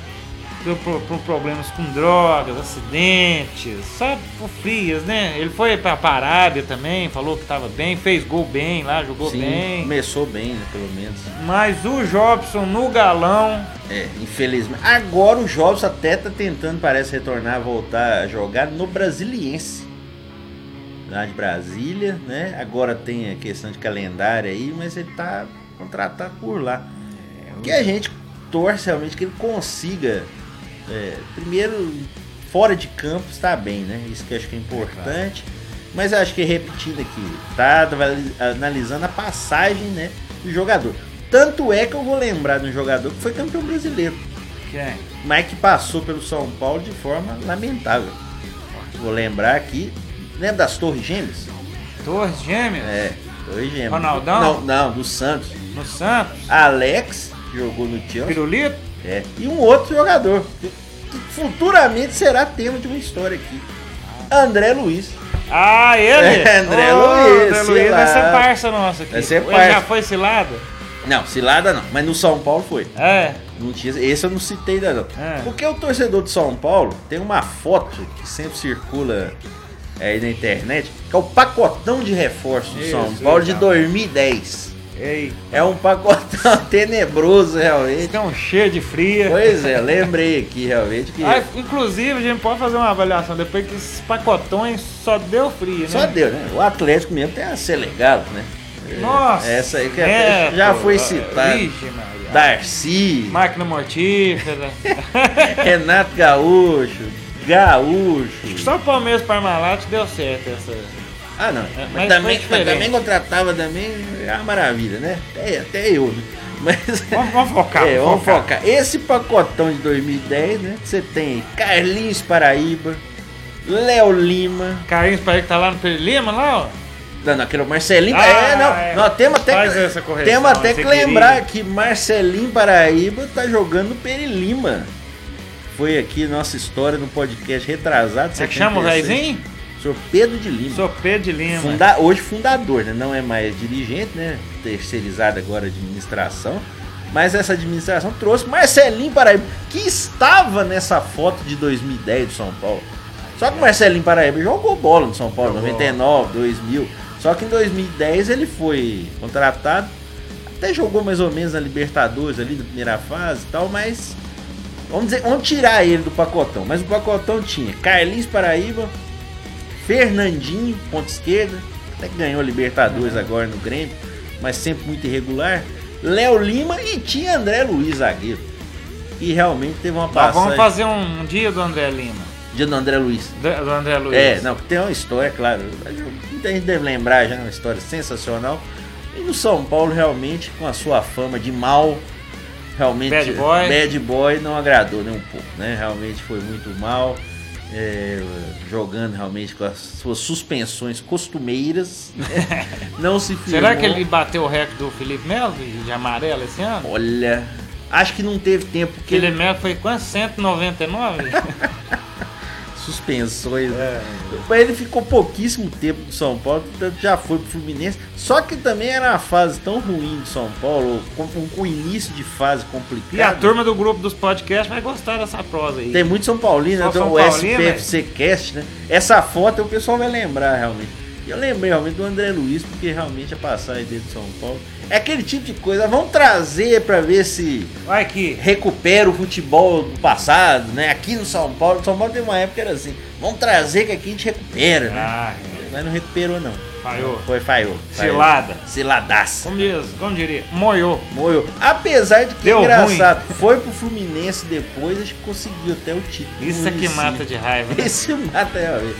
por, por- problemas com drogas, acidentes, só por frias, né? Ele foi pra Arábia também, falou que tava bem, fez gol bem lá, jogou Sim, bem. começou bem, né, pelo menos. Mas o Jobson no galão, É, infelizmente. Agora o Jobs até tá tentando, parece, retornar, voltar a jogar no Brasiliense. Lá de Brasília, né? Agora tem a questão de calendário aí, mas ele tá contratado por lá. Que a gente torce realmente que ele consiga, é, primeiro, fora de campo, estar bem, né? Isso que eu acho que é importante. Mas eu acho que repetindo aqui, tá analisando a passagem, né, do jogador. Tanto é que eu vou lembrar de um jogador que foi campeão brasileiro, quem? mas que passou pelo São Paulo de forma lamentável. Vou lembrar aqui, lembra das Torres Gêmeas? Torres Gêmeas? É, Torres Gêmeas. Ronaldão? Não, não, do Santos. No Santos? Alex, que jogou no Chelsea. Pirulito? É, e um outro jogador, que, futuramente será tema de uma história aqui. André Luiz. Ah, ele? É, André Ô, Luiz, André Luiz vai ser cilada. parça nossa aqui. Vai ser Ele parça. já foi cilada? Não, cilada não, mas no São Paulo foi. É. Não tinha, esse eu não citei ainda não. É. Porque o torcedor de São Paulo tem uma foto que sempre circula aí na internet, que é o pacotão de reforço do São Paulo de legal. 2010. Ei, É um pacotão tenebroso realmente. estão cheios de fria. Pois é, lembrei aqui realmente que Ah, inclusive, a gente pode fazer uma avaliação depois que esses pacotões só deu frio, né? só deu, né? O Atlético mesmo tem a ser legal, né? Nossa! Essa aí que Neto, já foi citada. Darcy, Máquina mortífera. Renato Gaúcho, Gaúcho. Só o Palmeiras Parmalat deu certo essa. Ah, não. mas Mas, foi também, mas também contratava também, é uma maravilha, né? Até, até eu, né? Mas, Vamos, vamos focar, é, vamos focar. focar. Esse pacotão de 2010, né? Você tem Carlinhos Paraíba, Léo Lima. Carlinhos Paes que tá lá no Pedro Lima, lá, ó. Não, não, aquele Marcelinho. Ah, é, não. é. Nós temos até, correção, temos até que lembrar que Marcelinho Paraíba tá jogando no Perilima. Foi aqui nossa história no podcast retrasado. Como é que chama o 76. velhinho? Sou Pedro de Lima. Sou Pedro de Lima. Funda- hoje fundador, né? Não é mais dirigente, né? Terceirizado agora a administração. Mas essa administração trouxe Marcelinho Paraíba, que estava nessa foto de 2010 do São Paulo. Só que o Marcelinho Paraíba jogou bola no São Paulo, Jogou. 99, 2000. Só que em 2010 ele foi contratado. Até jogou mais ou menos na Libertadores ali na primeira fase e tal, mas vamos dizer, vamos tirar ele do pacotão. Mas o pacotão tinha Carlinhos Paraíba, Fernandinho, ponta esquerda, até que ganhou a Libertadores agora no Grêmio, mas sempre muito irregular. Léo Lima e tinha André Luiz, zagueiro. E realmente teve uma passagem. vamos fazer um dia do André Lima. Dia do André Luiz. Do, do André Luiz. É, não, tem uma história, claro. Muita gente deve lembrar já, uma história sensacional. E no São Paulo, realmente, com a sua fama de mal, realmente. Bad boy. bad boy não agradou nem um pouco, né? Realmente foi muito mal. é, jogando realmente com as suas suspensões costumeiras. né? Não se firmou. Será que ele bateu o recorde do Felipe Melo de, amarelo esse ano? Olha, acho que não teve tempo porque Felipe Melo foi quanto? 199? suspensões. É. Mas ele ficou pouquíssimo tempo no São Paulo, já foi pro Fluminense. Só que também era uma fase tão ruim de São Paulo, com, com início de fase complicado. e a turma do grupo dos podcasts vai gostar dessa prosa aí. Tem muito São Paulino, Só né? Tem o SPFC Cast, né? Essa foto o pessoal vai lembrar realmente. Eu lembrei realmente do André Luiz, porque realmente a passagem dele de São Paulo é aquele tipo de coisa. Vamos trazer pra ver se Vai que. recupera o futebol do passado, né? Aqui no São Paulo, São Paulo tem uma época que era assim, vamos trazer que aqui a gente recupera, né? Ah, Mas não recuperou não. falhou. Foi, falhou. Cilada. Ciladaça. Como, diz, como diria? Moiou. Moiou. Apesar de que Deu engraçado, foi pro Fluminense depois, acho que conseguiu até o título. Isso é que mata de raiva. né? Esse mata realmente.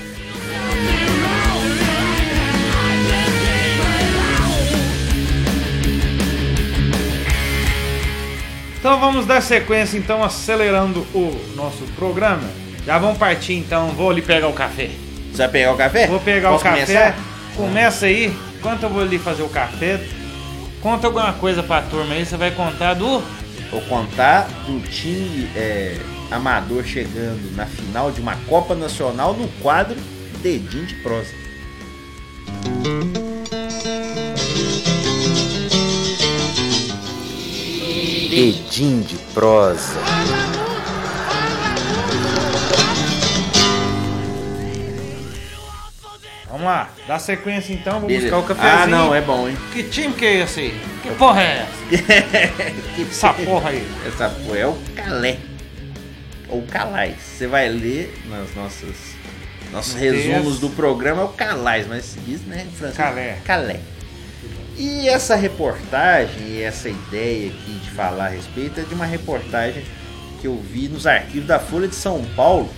Então vamos dar sequência, então, acelerando o nosso programa. Já vamos partir, então. Vou ali pegar o café. Você vai pegar o café? Vou pegar Posso o café. começar? Começa aí. Enquanto eu vou ali fazer o café, conta alguma coisa pra turma aí. Você vai contar do. Vou contar do time é, amador chegando na final de uma Copa Nacional no quadro Dedinho de Prosa. Edim de prosa. Vamos lá, dá sequência então, vou Beleza. buscar o cafezinho. Ah, não, é bom, hein? Que time que é esse? Que porra é essa? que essa porra aí? Essa porra é o Calé. Ou Calais. Você vai ler nas nossas nossos resumos do programa é o Calais, mas diz, né, em francês? Calé. Calé. E essa reportagem e essa ideia aqui de falar a respeito é de uma reportagem que eu vi nos arquivos da Folha de São Paulo,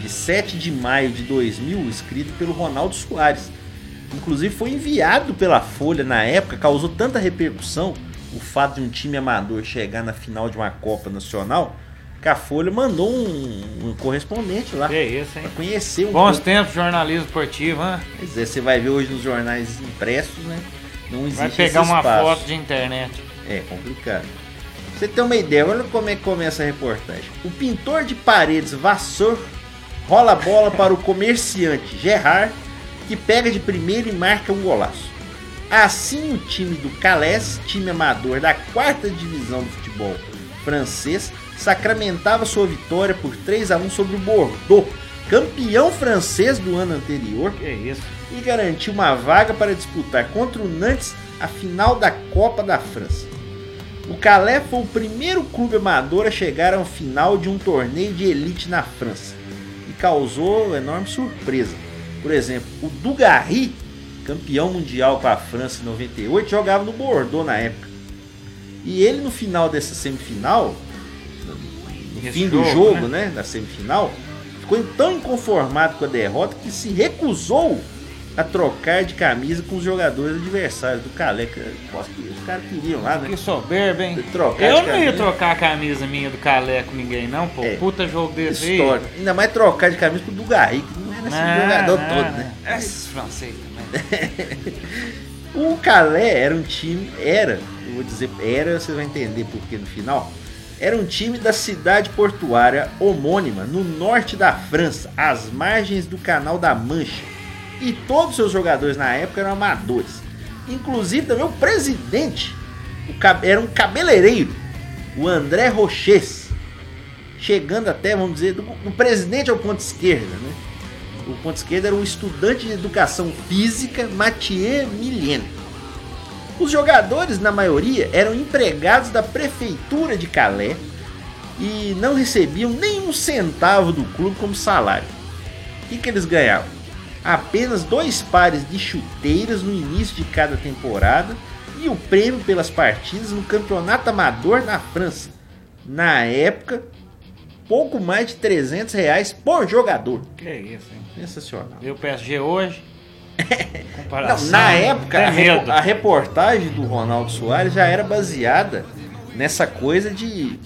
de 7 de maio de 2000, escrito pelo Ronaldo Soares. Inclusive foi enviado pela Folha na época, causou tanta repercussão o fato de um time amador chegar na final de uma Copa Nacional, que a Folha mandou um, um correspondente lá Que isso, hein? para conhecer um Bons pouco. tempos de jornalismo esportivo, hein? Pois é, você vai ver hoje nos jornais impressos, né? Não existe Vai pegar uma foto de internet. É complicado. Pra você ter uma ideia, olha como é que começa a reportagem. O pintor de paredes Vassor rola a bola para o comerciante Gerard, que pega de primeira e marca um golaço. Assim, o time do Calais, time amador da quarta divisão do futebol francês, sacramentava sua vitória por 3 a 1 sobre o Bordeaux, campeão francês do ano anterior, Que isso? E garantiu uma vaga para disputar contra o Nantes a final da Copa da França. O Calais foi o primeiro clube amador a chegar ao final de um torneio de elite na França e causou enorme surpresa. Por exemplo, o Dugarry, campeão mundial com a França em 98, jogava no Bordeaux na época. E ele no final dessa semifinal, no Esse fim do jogo, jogo, né, da semifinal, ficou tão inconformado com a derrota que se recusou a trocar de camisa com os jogadores adversários do Calé. que Os caras queriam lá, né? Que soberba, hein? Trocar Eu não ia trocar a camisa minha do Calé com ninguém, não, pô. É. Puta jogo desse aí. História. Ainda mais trocar de camisa com o Dugarry, que não era esse jogador todo, né? Esses franceses também. O Calais era um time, era, eu vou dizer, era, você vai entender porque no final. Era um time da cidade portuária homônima, no norte da França, às margens do Canal da Mancha. E todos os seus jogadores na época eram amadores. Inclusive também o presidente era um cabeleireiro, o André Roches. Chegando até, vamos dizer, do, do presidente ao ponto esquerda, né? O ponto esquerdo era o estudante de educação física Mathieu Millien. Os jogadores, na maioria, eram empregados da prefeitura de Calais e não recebiam nem um centavo do clube como salário. O que, que eles ganhavam? Apenas dois pares de chuteiras no início de cada temporada e o prêmio pelas partidas no campeonato amador na França. Na época, pouco mais de 300 reais por jogador. Que isso, hein? Sensacional. Viu o PSG hoje? Não, na época, é a, a reportagem do Ronaldo Soares já era baseada nessa coisa de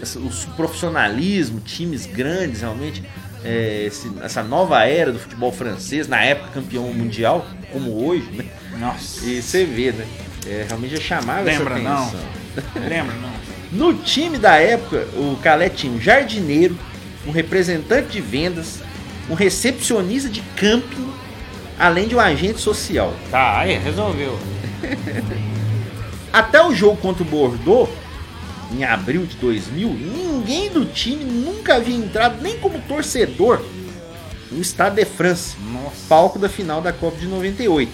essa- o profissionalismo, times grandes realmente, é, esse- essa nova era do futebol francês, na época campeão mundial, como hoje, né? Nossa. E você vê, né? É, realmente já chamava Lembra, essa não? atenção. Lembra, não? No time da época, o Calé tinha um jardineiro, um representante de vendas, um recepcionista de camping, além de um agente social. Tá, aí, resolveu. Até o jogo contra o Bordeaux, em abril de 2000, ninguém do time nunca havia entrado nem como torcedor no Stade de France, Nossa. palco da final da Copa de 98.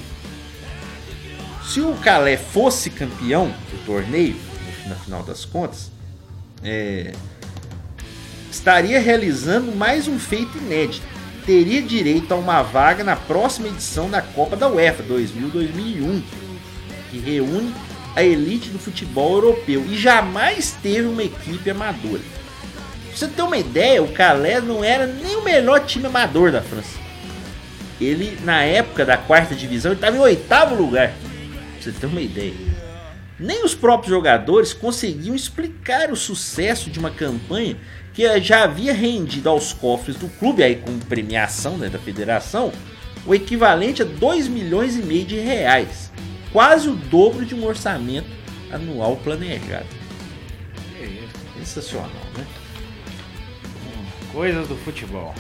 Se o Calais fosse campeão do torneio, na final das contas, é, estaria realizando mais um feito inédito. Teria direito a uma vaga na próxima edição da Copa da UEFA 2000-2001, que reúne a elite do futebol europeu e jamais teve uma equipe amadora. Pra você ter uma ideia, o Calais não era nem o melhor time amador da França. Ele, na época da quarta divisão, estava em oitavo lugar. Pra você ter uma ideia. Nem os próprios jogadores conseguiam explicar o sucesso de uma campanha que já havia rendido aos cofres do clube, aí com premiação né, da federação, o equivalente a 2 milhões e meio de reais. Quase o dobro de um orçamento anual planejado. Sensacional, né? Coisas do futebol.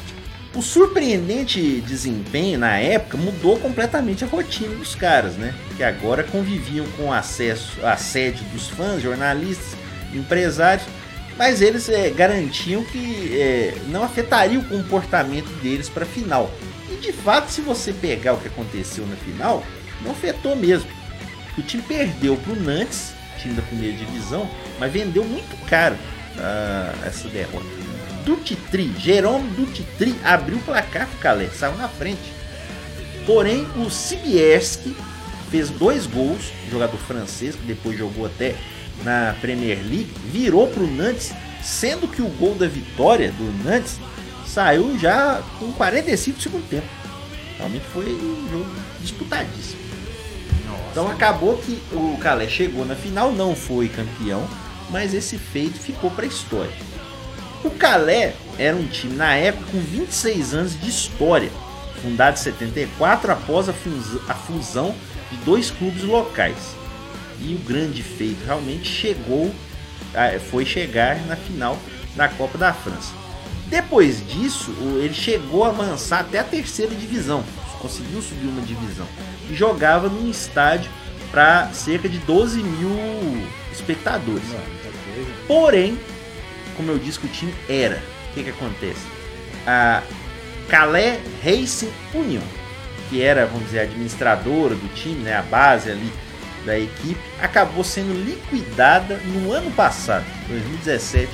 O surpreendente desempenho na época mudou completamente a rotina dos caras, né? Que agora conviviam com acesso à sede dos fãs, jornalistas, empresários, mas eles eh, garantiam que eh, não afetaria o comportamento deles para a final. E de fato, se você pegar o que aconteceu na final, não afetou mesmo. O time perdeu pro Nantes, time da primeira divisão, mas vendeu muito caro ah, essa derrota. Dutitri, Jerome Dutitri abriu o placar pro Calé, saiu na frente. Porém, o Sibierski fez dois gols, jogador francês, que depois jogou até na Premier League, virou pro Nantes, sendo que o gol da vitória do Nantes saiu já com 45 segundo tempo. Realmente foi um jogo disputadíssimo. Então acabou que o Calé chegou na final, não foi campeão, mas esse feito ficou para a história. O Calé era um time na época com 26 anos de história, fundado em 74 após a fusão de dois clubes locais. E o grande feito realmente chegou, foi chegar na final da Copa da França. Depois disso, ele chegou a avançar até a terceira divisão, conseguiu subir uma divisão e jogava num estádio para cerca de 12 mil espectadores. Porém, como eu disse que o time era, o que, que acontece? A Calais Racing Union, que era, vamos dizer, a administradora do time, né, a base ali da equipe, acabou sendo liquidada no ano passado, 2017.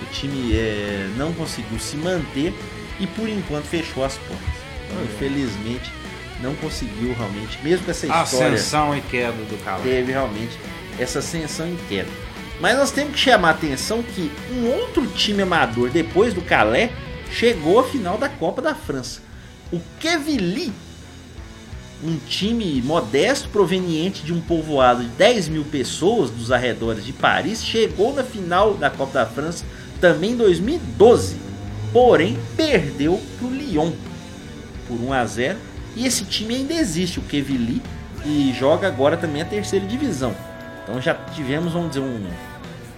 O time é, não conseguiu se manter e por enquanto fechou as portas. Infelizmente, não conseguiu realmente, mesmo com essa história. Ascensão e queda do Calais. Teve realmente essa ascensão e queda. Mas nós temos que chamar a atenção que um outro time amador, depois do Calais, chegou à final da Copa da França. O Quevilly, um time modesto proveniente de um povoado de 10 mil pessoas dos arredores de Paris, chegou na final da Copa da França também em 2012. Porém, perdeu para o Lyon por 1 a 0 e esse time ainda existe, o Quevilly, e joga agora também a terceira divisão. Então já tivemos, vamos dizer, um,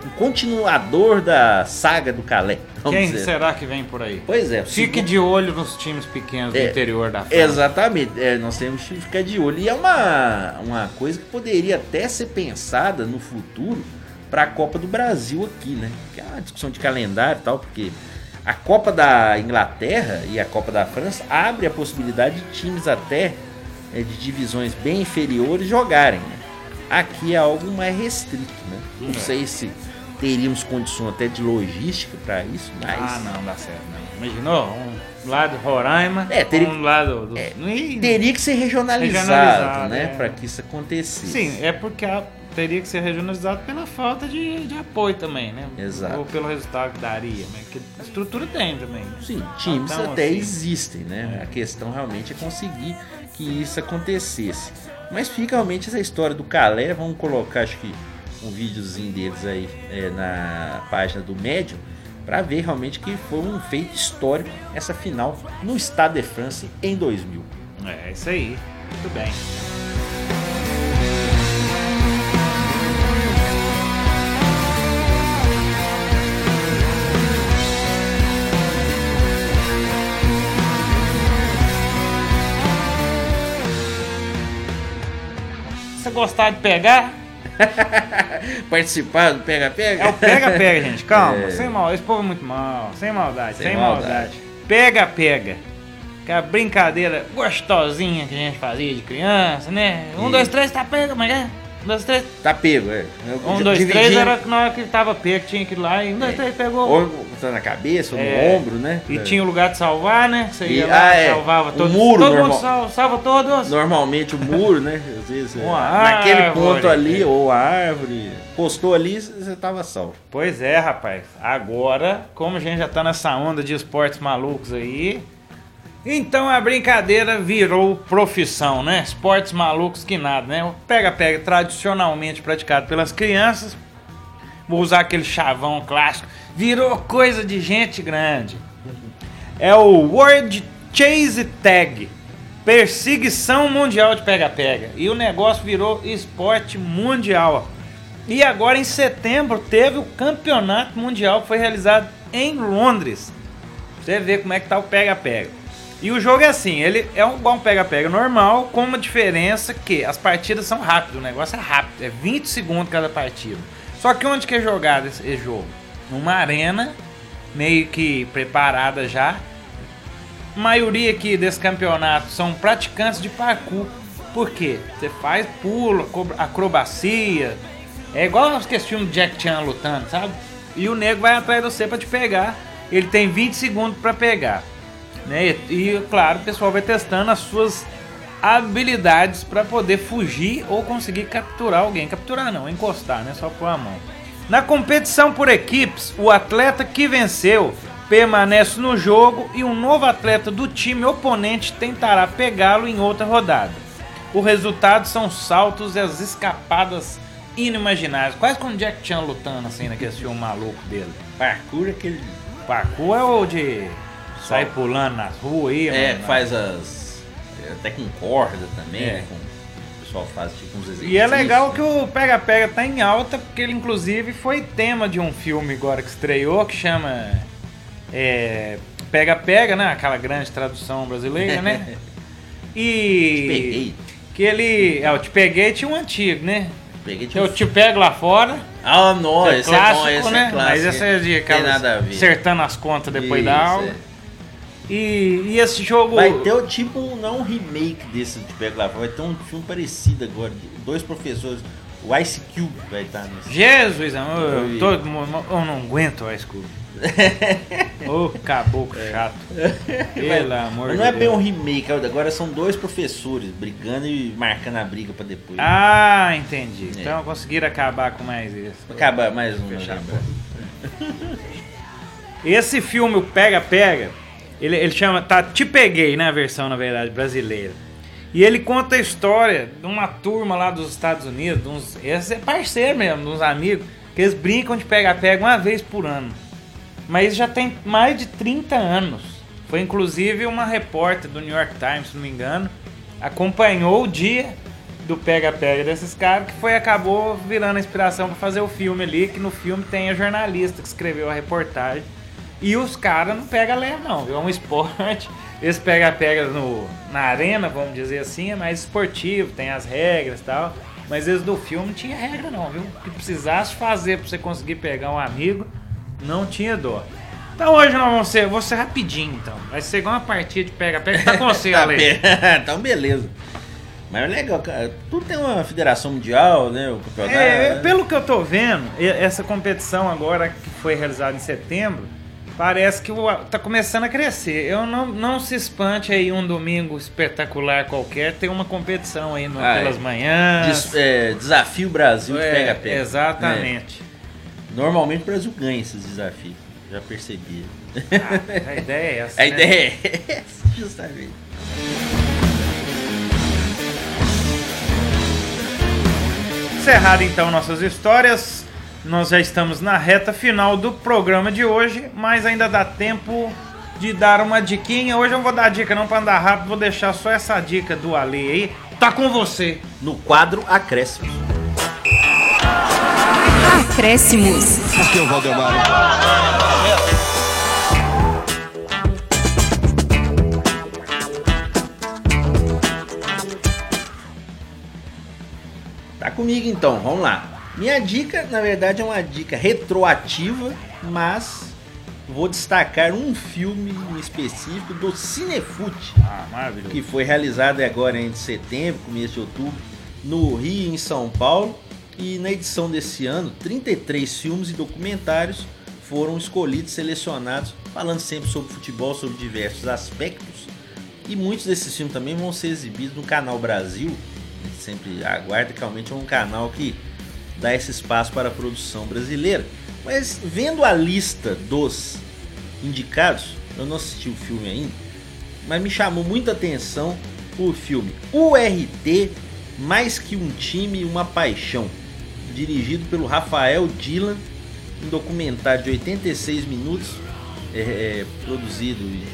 um continuador da saga do Calais. Quem dizer. será que vem por aí? Pois é. Fique de olho nos times pequenos É, do interior da França. Exatamente, é, nós temos que ficar de olho. E é uma, uma coisa que poderia até ser pensada no futuro para a Copa do Brasil aqui, né? Que é uma discussão de calendário e tal, porque a Copa da Inglaterra e a Copa da França abre a possibilidade de times até é, de divisões bem inferiores jogarem. Né? Aqui é algo mais restrito, né? Não sei se teríamos condições até de logística para isso, mas Ah, não, dá certo. Não. Imaginou? Um lado Roraima, É, teria- um lado do... É, teria que ser regionalizado, Regionalizado, né? é. Para que isso acontecesse. Sim, é porque a- teria que ser regionalizado pela falta de, de apoio também, né? Exato. Ou pelo resultado que daria, mas que estrutura tem também. Sim, times Então, até assim, existem, né? A questão realmente é conseguir que isso acontecesse. Mas fica realmente essa história do Calé, vamos colocar acho que um videozinho deles aí é, na página do Médium para ver realmente que foi um feito histórico essa final no Stade de France em 2000. É, isso aí. Muito bem. Gostar de pegar? Participar do pega-pega? É o pega-pega, gente. Calma, É. sem mal. Esse povo é muito mal. Sem maldade, Sem sem, maldade. Pega-pega. Que é a brincadeira gostosinha que a gente fazia de criança, né? Um, Isso. dois, três, tá pega, mas é? Um, dois, três. Tá pego, é. Um, Já dois, dividi três era na hora que tava pego, tinha que ir lá e um, dois, É. três pegou. Ou tá na cabeça, ou É. no ombro, né? E tinha o lugar de salvar, né? Você ia E- lá, ah, é. salvava O todos. muro Todo normal. mundo salva, salva todos. Normalmente o muro, né? Às vezes, é, Uma naquele árvore, ponto ali, é. ou a árvore, postou ali, você tava salvo. Pois é, rapaz. Agora, como a gente já tá nessa onda de esportes malucos aí, então a brincadeira virou profissão, né? Esportes malucos que nada, né? Pega-pega tradicionalmente praticado pelas crianças. Vou usar aquele chavão clássico. Virou coisa de gente grande. É o World Chase Tag. Perseguição mundial de pega-pega. E o negócio virou esporte mundial. E agora em setembro teve o campeonato mundial que foi realizado em Londres. Você vê como é que tá o pega-pega. E o jogo é assim, ele é um bom pega-pega normal, com uma diferença que as partidas são rápidas, o negócio é rápido, é 20 segundos cada partida. Só que onde que é jogado esse, jogo? Numa arena, meio que preparada já, maioria aqui desse campeonato são praticantes de parkour. Por quê? Você faz pulo, acro- acrobacia. É igual aqueles filmes de Jack Chan lutando, sabe? E o nego vai atrás de você pra te pegar. Ele tem 20 segundos pra pegar. Né? E, e, claro, o pessoal vai testando as suas habilidades para poder fugir ou conseguir capturar alguém. Capturar não, encostar, né? Só pôr a mão. Na competição por equipes, o atleta que venceu permanece no jogo e um novo atleta do time oponente tentará pegá-lo em outra rodada. O resultado são saltos e as escapadas inimagináveis. Quase como Jack Chan lutando assim naquele filme maluco dele. Parkour é aquele. Parkour é o de sair pulando nas ruas aí, É, mano. faz as. é, Até com corda também, É. né? Com, o pessoal faz tipo uns exercícios. E é legal que o Pega Pega tá em alta, porque ele inclusive foi tema de um filme agora que estreou, que chama é, Pega Pega, né? Aquela grande tradução brasileira, né? E. Te peguei. Que ele. É, eu te peguei tinha um antigo, né? Peguei eu te pego lá fora. Ah, não, é esse clássico, é bom, esse né? é clássico. Mas esse é de Tem aquelas nada a ver. acertando as contas depois da Isso, aula. é. E, e esse jogo. Vai ter o tipo, um- não um remake desse de Pego lá, vai ter um filme parecido agora. Dois professores. O Ice Cube vai estar nesse. Jesus, amor, eu, Oi. tô- eu não aguento o Ice Cube. Ô, caboclo chato. Pelo amor Mas não é Deus. bem um remake, agora são dois professores brigando e marcando a briga pra depois. Ah, entendi. É. Então conseguiram acabar com mais isso. Acaba mais um. Fechar né? Esse filme, o Pega Pega, ele, ele chama. Tá Te Peguei, né? A versão, na verdade, brasileira. E ele conta a história de uma turma lá dos Estados Unidos, de uns, esse é parceiro mesmo, de uns amigos, que eles brincam de pega-pega uma vez por ano. Mas já tem mais de 30 anos. Foi inclusive uma repórter do New York Times, se não me engano, acompanhou o dia do pega-pega desses caras, que foi acabou virando a inspiração para fazer o filme ali, que no filme tem a jornalista que escreveu a reportagem. E os caras não pega leve não, é um esporte. Esse pega-pega no- na arena, vamos dizer assim, é mais esportivo, tem as regras e tal. Mas esse do filme não tinha regra não, viu? O que precisasse fazer para você conseguir pegar um amigo, não tinha dó. Então hoje nós vamos ser, vou ser rapidinho então. Vai ser igual uma partida de pega-pega. Tá com você, Tá Ale. então beleza. Mas é legal, cara. Tudo tem uma federação mundial, né? O campeonato. É, pelo que eu tô vendo, essa competição agora que foi realizada em setembro, parece que tá começando a crescer. Eu não, não se espante aí um domingo espetacular qualquer, tem uma competição aí no- Ah, pelas é. manhãs. Des- é, desafio Brasil de É, pega-pega. Exatamente. É. Normalmente o Brasil ganha esses desafios. Já percebi. Ah, a ideia é essa. A né? ideia é essa, justamente. Encerrado então nossas histórias, nós já estamos na reta final do programa de hoje, mas ainda dá tempo de dar uma diquinha. Hoje eu não vou dar dica não para andar rápido, vou deixar só essa dica do Ale aí. Tá com você. No quadro Acréscimos. Acréscimos. Aqui é o Valdemar. Tá comigo então, vamos lá. Minha dica, na verdade, é uma dica retroativa, mas vou destacar um filme em específico do Cinefute, Ah, maravilhoso. que foi realizado agora em setembro, começo de outubro, no Rio em São Paulo. E na edição desse ano, 33 filmes e documentários foram escolhidos, selecionados, falando sempre sobre futebol, sobre diversos aspectos. E muitos desses filmes também vão ser exibidos no canal Brasil. A gente sempre aguarda que realmente é um canal que dá esse espaço para a produção brasileira. Mas vendo a lista dos indicados, eu não assisti o filme ainda, mas me chamou muita atenção o filme URT Mais que um time, uma paixão, dirigido pelo Rafael Dylan, um documentário de 86 minutos, é, é, produzido e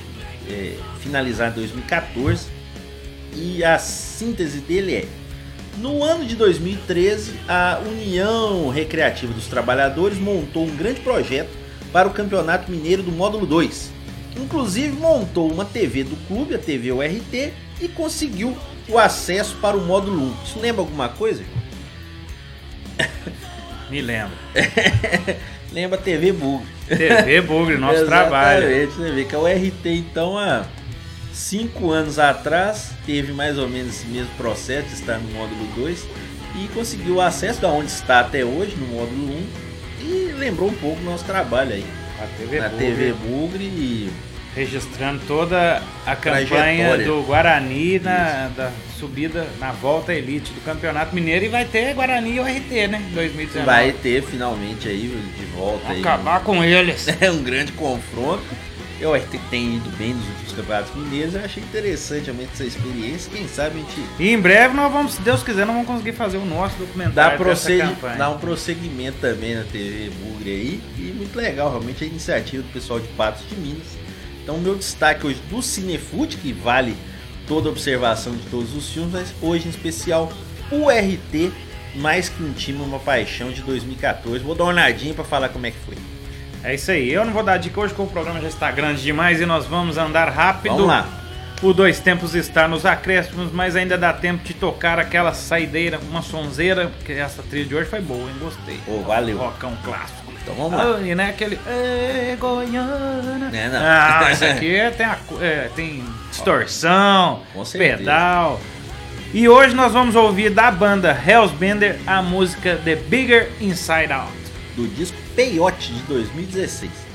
é, finalizado em 2014. E a síntese dele é: no ano de 2013, a União Recreativa dos Trabalhadores montou um grande projeto para o Campeonato Mineiro do Módulo 2. Inclusive montou uma TV do clube, a TV URT, e conseguiu o acesso para o módulo 1. Isso lembra alguma coisa? Me lembro. Lembra a TV Bug. TV Bugre, nosso trabalho. Exatamente, você vê que a URT então a, cinco anos atrás teve mais ou menos esse mesmo processo de estar no módulo 2 e conseguiu acesso da onde está até hoje, no módulo 1, e lembrou um pouco do nosso trabalho aí. A TV na Bugre, TV Bugre e Registrando toda a campanha do Guarani na da subida na volta elite do Campeonato Mineiro e vai ter Guarani e URT, né? em 2019. vai ter finalmente aí de volta aí. acabar com eles. É um grande confronto. Eu acho que tem ido bem nos últimos campeonatos mineiros. Eu achei interessante realmente essa experiência. Quem sabe a gente E em breve nós vamos, se Deus quiser, nós vamos conseguir fazer o nosso dá, documentário dessa prossegui- dá um prosseguimento também na TV Bugre aí. E muito legal, realmente, a iniciativa do pessoal de Patos de Minas. Então, o meu destaque hoje do Cinefute, que vale toda a observação de todos os filmes, mas hoje em especial o RT, mais que um time, uma paixão de 2014. Vou dar uma olhadinha pra falar como é que foi. É isso aí. Eu não vou dar dica hoje porque o programa já está grande demais e nós vamos andar rápido. Vamos lá. O Dois Tempos está nos acréscimos, mas ainda dá tempo de tocar aquela saideira, uma sonzeira, porque essa trilha de hoje foi boa, hein? Gostei. Ô, valeu. Rockão clássico. Então vamos lá. Ah, e né, aquele. É, Goiânia. É, não. Ah, isso aqui tem, a é, tem distorção, Com certeza. pedal. E hoje nós vamos ouvir da banda Hellsbender a música The Bigger Inside Out. Do disco Peyote de 2016.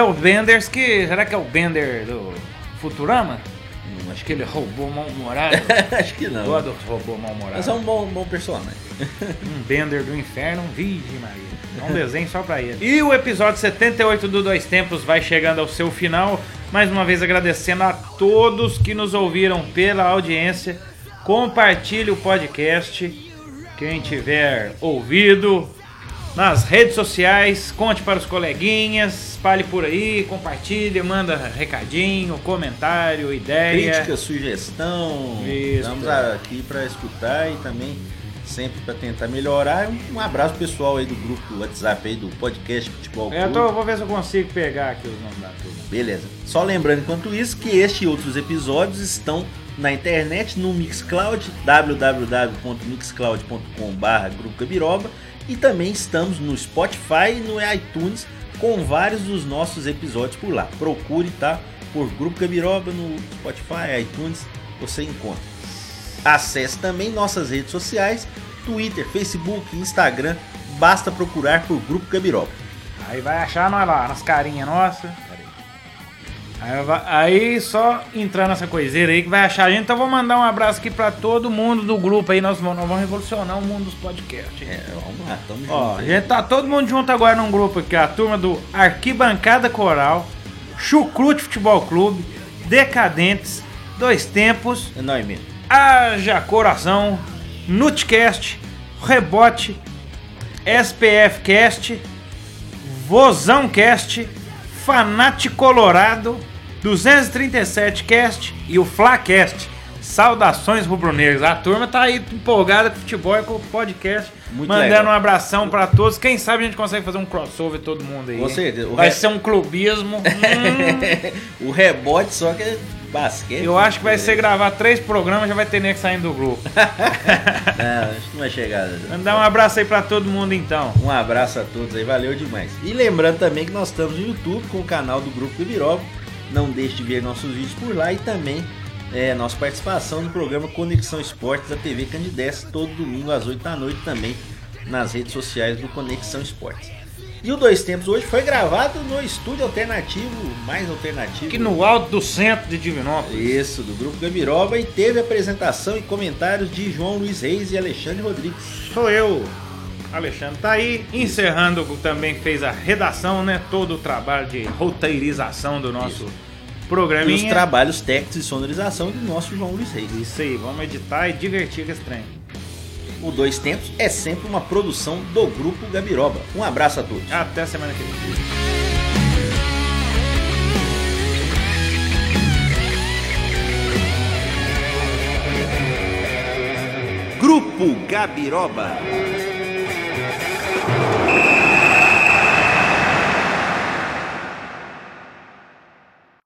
Hellbenders, que. Será que é o Bender do Futurama? Hum, Acho que ele roubou mal-humorado. Acho que não. Gosto dos robô Mas é mal-humorado. um bom, bom personagem. Um Bender do Inferno, Virgem Maria. É um desenho só pra ele. E o episódio 78 do Dois Tempos vai chegando ao seu final. Mais uma vez agradecendo a todos que nos ouviram pela audiência. Compartilhe o podcast. Quem tiver ouvido nas redes sociais, conte para os coleguinhas, espalhe por aí, compartilhe, manda recadinho, comentário, ideia. Crítica, sugestão. Isso. Estamos aqui para escutar e também sempre para tentar melhorar. Um- abraço pessoal aí do grupo do WhatsApp aí do podcast Futebol É, eu Clube. tô, vou ver se eu consigo pegar aqui os nomes da turma. Beleza. Só lembrando enquanto isso que este e outros episódios estão na internet no Mixcloud, www.mixcloud.com.br Grupo Gabiroba e também estamos no Spotify e no iTunes com vários dos nossos episódios por lá. Procure, tá? Por Grupo Gabiroba no Spotify, iTunes, você encontra. Acesse também nossas redes sociais, Twitter, Facebook, Instagram, basta procurar por Grupo Gabiroba. Aí vai achar nós lá, nas carinhas nossas. Aí, vai- aí só entrar nessa coiseira aí que vai achar a gente. Então vou mandar um abraço aqui pra todo mundo do grupo aí. Nós vamos, nós vamos revolucionar o mundo dos podcasts. É, vamos lá, tamo junto. Ó, a aí. gente tá todo mundo junto agora num grupo aqui, a turma do Arquibancada Coral, Chucrute Futebol Clube, Decadentes, Dois Tempos, É nóis mesmo. Haja Coração, Nutcast, Rebote, SPF Cast, Vozão Cast, Fanati Colorado, 237 Cast e o Flacast. Saudações rubro-negras. A turma tá aí empolgada com o futebol e com o podcast. Muito mandando legal. um abração pra todos. Quem sabe a gente consegue fazer um crossover todo mundo aí. Com certeza. Vai re- ser um clubismo. Hum. o rebote só que é basquete. Eu acho que vai ser gravar três programas, já vai ter nego saindo do grupo. Não, acho que não vai chegar. Mandar um abraço aí pra todo mundo então. Um abraço a todos aí, valeu demais. E lembrando também que nós estamos no YouTube com o canal do Grupo Gabiroba. Não deixe de ver nossos vídeos por lá e também é, nossa participação no programa Conexão Esportes da TV Candides, todo domingo às 8 da noite também nas redes sociais do Conexão Esportes. E o Dois Tempos hoje foi gravado no estúdio alternativo, mais alternativo. Aqui no alto do centro de Divinópolis. Isso, do Grupo Gabiroba e teve apresentação e comentários de João Luiz Reis e Alexandre Rodrigues. Sou eu, Alexandre. Tá aí, encerrando, também fez a redação, né? Todo o trabalho de roteirização do nosso E os trabalhos técnicos e sonorização do nosso João Luiz Reis. Isso aí, vamos editar e divertir com esse trem. O Dois Tempos é sempre uma produção do Grupo Gabiroba. Um abraço a todos. Até semana que vem. Grupo Gabiroba. Música